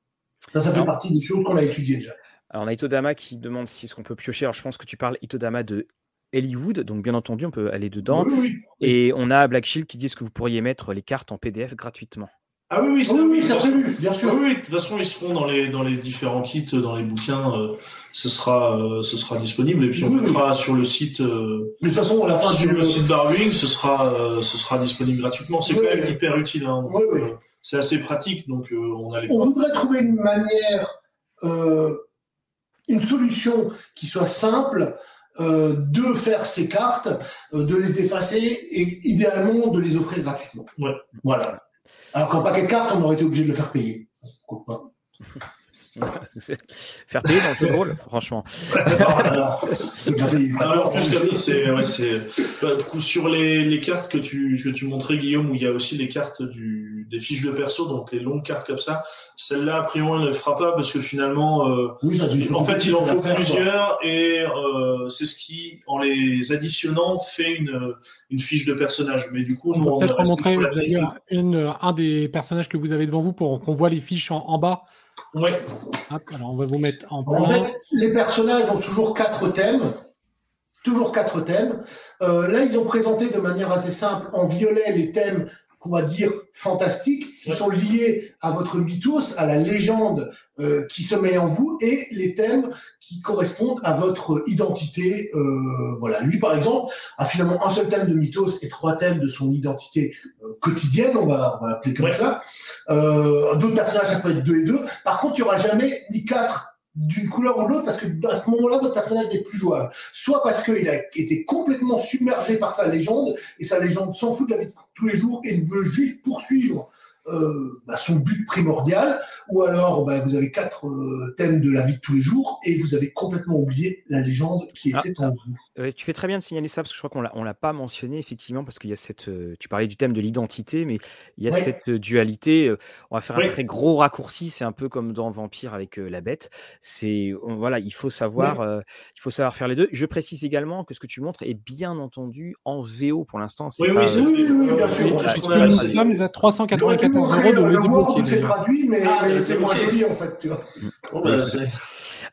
Ça, ça fait partie des choses qu'on a étudiées déjà. Alors, on a Itodama qui demande si est-ce qu'on peut piocher. Alors, je pense que tu parles Itodama de Hollywood, donc bien entendu, on peut aller dedans. Oui, oui. Et on a Black Shield qui dit que vous pourriez mettre les cartes en PDF gratuitement. Ah oui, oui, ça, Oui, bien sûr. sûr. Oui, oui, de toute façon, ils seront dans les, dans les différents kits, dans les bouquins, euh, ce, sera, euh, ce sera disponible. Et puis, on mettra sur le site, euh, De toute façon, à la fin sur du le site Darwing, ce sera, euh, ce sera disponible gratuitement. C'est Oui, quand même oui. hyper utile. Hein, donc, Oui, oui. euh, c'est assez pratique, donc euh, on a les on voudrait trouver une manière, euh, une solution qui soit simple euh, de faire ces cartes, euh, de les effacer et idéalement de les offrir gratuitement. Ouais. Voilà. Alors qu'un paquet de cartes, on aurait été obligé de le faire payer. Faire payer dans le jeu de rôle, franchement. pas Alors, en plus, Camille, c'est, ouais, c'est, bah, du coup, sur les, les cartes que tu, que tu montrais, Guillaume, où il y a aussi les cartes du, des fiches de perso, donc les longues cartes comme ça, celle-là, a priori, elle ne le fera pas parce que finalement, euh, Oui, ça, c'est- en fait, il en faut plusieurs et euh, c'est ce qui, en les additionnant, fait une, une fiche de personnage. Mais du coup, On nous, peut peut-être remontrer un des personnages que vous avez devant vous pour qu'on voit les fiches en, en bas. Ouais. Hop, alors on va vous mettre en En fait, les personnages ont toujours quatre thèmes. Toujours quatre thèmes. Euh, là, ils ont présenté de manière assez simple, en violet, les thèmes qu'on va dire fantastiques, qui sont liés à votre mythos, à la légende euh, qui sommeille en vous, et les thèmes qui correspondent à votre identité. Euh, voilà, lui, par exemple, a finalement un seul thème de mythos et trois thèmes de son identité euh, quotidienne, on va, on va appeler comme Ouais. ça. Euh, D'autres personnages, ça peut être deux et deux. Par contre, il n'y aura jamais ni quatre d'une couleur ou l'autre parce que à ce moment-là, votre personnage n'est plus jouable. Soit parce qu'il a été complètement submergé par sa légende et sa légende s'en fout de la vie de tous les jours et ne veut juste poursuivre euh, bah, son but primordial, ou alors bah, vous avez quatre euh, thèmes de la vie de tous les jours et vous avez complètement oublié la légende qui Ah, était en vous. tu fais très bien de signaler ça parce que je crois qu'on l'a, l'a pas mentionné effectivement parce qu'il y a cette. Euh, tu parlais du thème de l'identité, mais il y a cette euh, dualité. Euh, on va faire un très gros raccourci. C'est un peu comme dans Vampire avec la bête. C'est voilà, il faut savoir, il faut savoir faire les deux. Je précise également que ce que tu montres est bien entendu en VO pour l'instant. Oui, oui, oui, oui, bien sûr. Nous sommes à 394 euros de. C'est traduit, mais, ah, c'est moins joli en fait. Tu vois. Bah,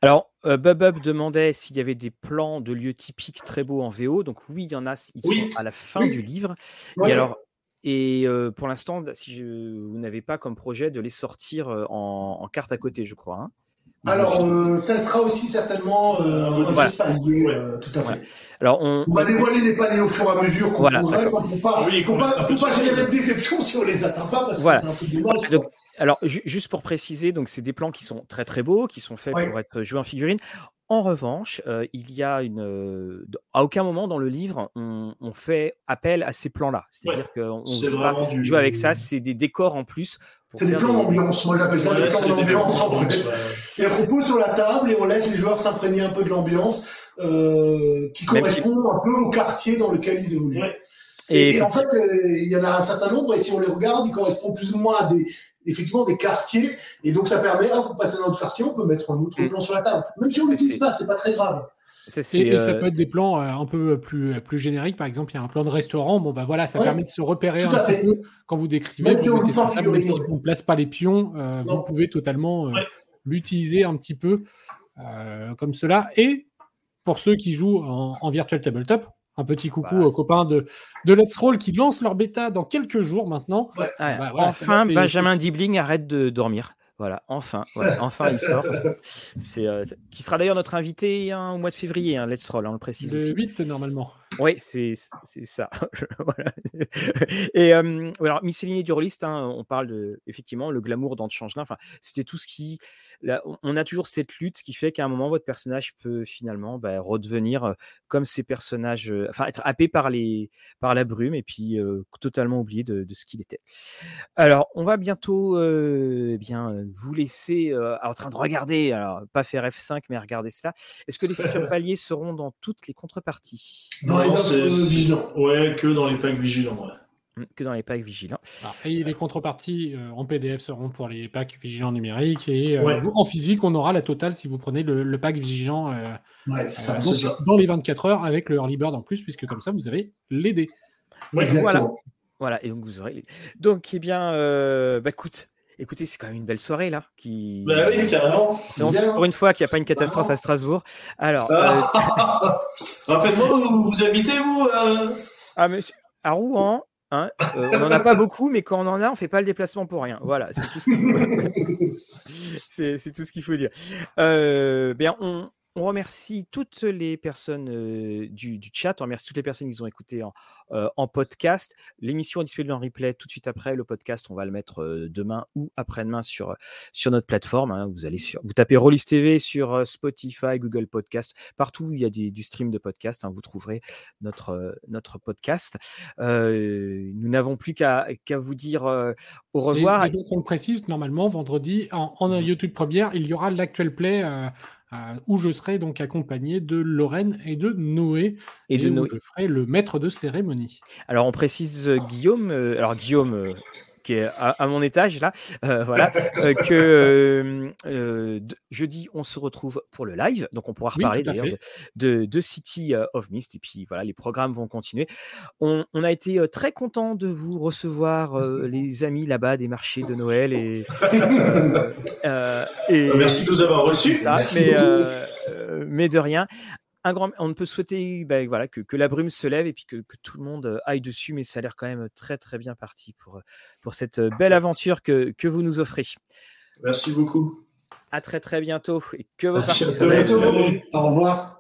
alors, euh, Bubub demandait s'il y avait des plans de lieux typiques très beaux en VO. Donc oui, il y en a. Ils sont à la fin du livre. Et alors, et euh, pour l'instant, si vous n'avez pas comme projet de les sortir euh, en, carte à côté, je crois. Hein. Alors, ça sera aussi certainement euh, voilà. tout à fait. Alors, on, va dévoiler les paliers au fur et à mesure qu'on voilà, progresse. On ne pas, oui, pas, pas générer de déception si on les atteint pas, parce voilà. que c'est un peu dommage. Donc, alors, juste pour préciser, donc c'est des plans qui sont très très beaux, qui sont faits pour être joués en figurine. En revanche, euh, il y a une. Euh, à aucun moment dans le livre, on, fait appel à ces plans-là. C'est-à-dire qu'on ne veut pas jouer avec ça, c'est des décors en plus. C'est des plans d'ambiance, moi j'appelle ça des plans d'ambiance en fait. Et on pose sur la table et on laisse les joueurs s'imprégner un peu de l'ambiance euh, qui correspond un peu au quartier dans lequel ils évoluent. Et, et, en fait, il y en a un certain nombre, et si on les regarde, ils correspondent plus ou moins à des, effectivement des quartiers. Et donc, ça permet, ah, vous passez dans notre quartier, on peut mettre un autre mm. plan sur la table. Même si on n'utilise pas, c'est pas très grave. et, ça euh, peut être des plans euh, un peu plus, plus génériques. Par exemple, il y a un plan de restaurant. Bon, bah voilà, ça permet de se repérer un peu quand vous décrivez. Même si on ne place pas les pions, euh, vous pouvez totalement l'utiliser un petit peu comme cela. Et pour ceux qui jouent en, en Virtual Tabletop, un petit coucou aux copains de, de Let's Roll qui lancent leur bêta dans quelques jours maintenant. Bah, enfin, Benjamin Dibling arrête de dormir. Voilà, enfin, enfin il sort. C'est, euh, qui sera d'ailleurs notre invité hein, au mois de février, hein, Let's Roll, on le précise. Le 8 normalement. Oui, c'est ça. Et euh, alors, miscellanée du rôliste, hein, on parle de, effectivement, le glamour dans Changelin. Enfin, c'était tout ce qui. on a toujours cette lutte qui fait qu'à un moment, votre personnage peut finalement bah, redevenir euh, comme ces personnages, euh, enfin, être happé par, les, par la brume et puis totalement oublié de, de ce qu'il était. Alors, on va bientôt eh bien, vous laisser en train de regarder, alors, pas faire F5, mais regarder cela. Est-ce que les futurs paliers seront dans toutes les contreparties? Ouais, que dans les packs vigilants. Mmh, que dans les packs vigilants. et les contreparties euh, en PDF seront pour les packs vigilants numériques et euh, en physique, on aura la totale si vous prenez le, pack vigilant euh, dans les 24 heures avec le early bird en plus, puisque comme ça, vous avez les dés. voilà. Voilà, et donc vous aurez les... Donc, eh bien, bah écoute, Écoutez, c'est quand même une belle soirée là. Qui... Bah oui, carrément. C'est pour une fois qu'il n'y a pas une catastrophe à Strasbourg. Alors. Ah. Euh... Rappelle-moi où vous habitez, vous euh Ah, monsieur, à Rouen. Hein, euh, on n'en a pas beaucoup, mais quand on en a, on ne fait pas le déplacement pour rien. Voilà, c'est tout ce qu'il faut, c'est, tout ce qu'il faut dire. Euh, bien, on, on remercie toutes les personnes du, chat, on remercie toutes les personnes qui nous ont écouté en, podcast. L'émission est disponible en replay tout de suite après. Le podcast, on va le mettre demain ou après-demain sur, sur notre plateforme. Hein. Vous allez sur, vous tapez Rollis TV sur Spotify, Google Podcast, partout où il y a du stream de podcast, hein, vous trouverez notre, notre podcast. nous n'avons plus qu'à vous dire au revoir. Et, donc on le précise, normalement, vendredi, en, en mmh YouTube première, il y aura l'actuel play euh, où je serai donc accompagné de Lorraine et de Noé, et, de Noé. je ferai le maître de cérémonie. Alors on précise euh, Guillaume, euh, alors Guillaume qui est à, mon étage là, euh, voilà, euh, que euh, jeudi on se retrouve pour le live, donc on pourra reparler d'ailleurs de, de, City of Mist. Et puis voilà, les programmes vont continuer. On, a été très content de vous recevoir les amis là-bas des marchés de Noël et, et merci de nous avoir reçus. mais, mais de rien on ne peut souhaiter bah, voilà, que, la brume se lève et puis que, tout le monde aille dessus, mais ça a l'air quand même très très bien parti pour, pour cette belle aventure que, que vous nous offrez. Merci beaucoup. À très très bientôt et que vos parties Au revoir.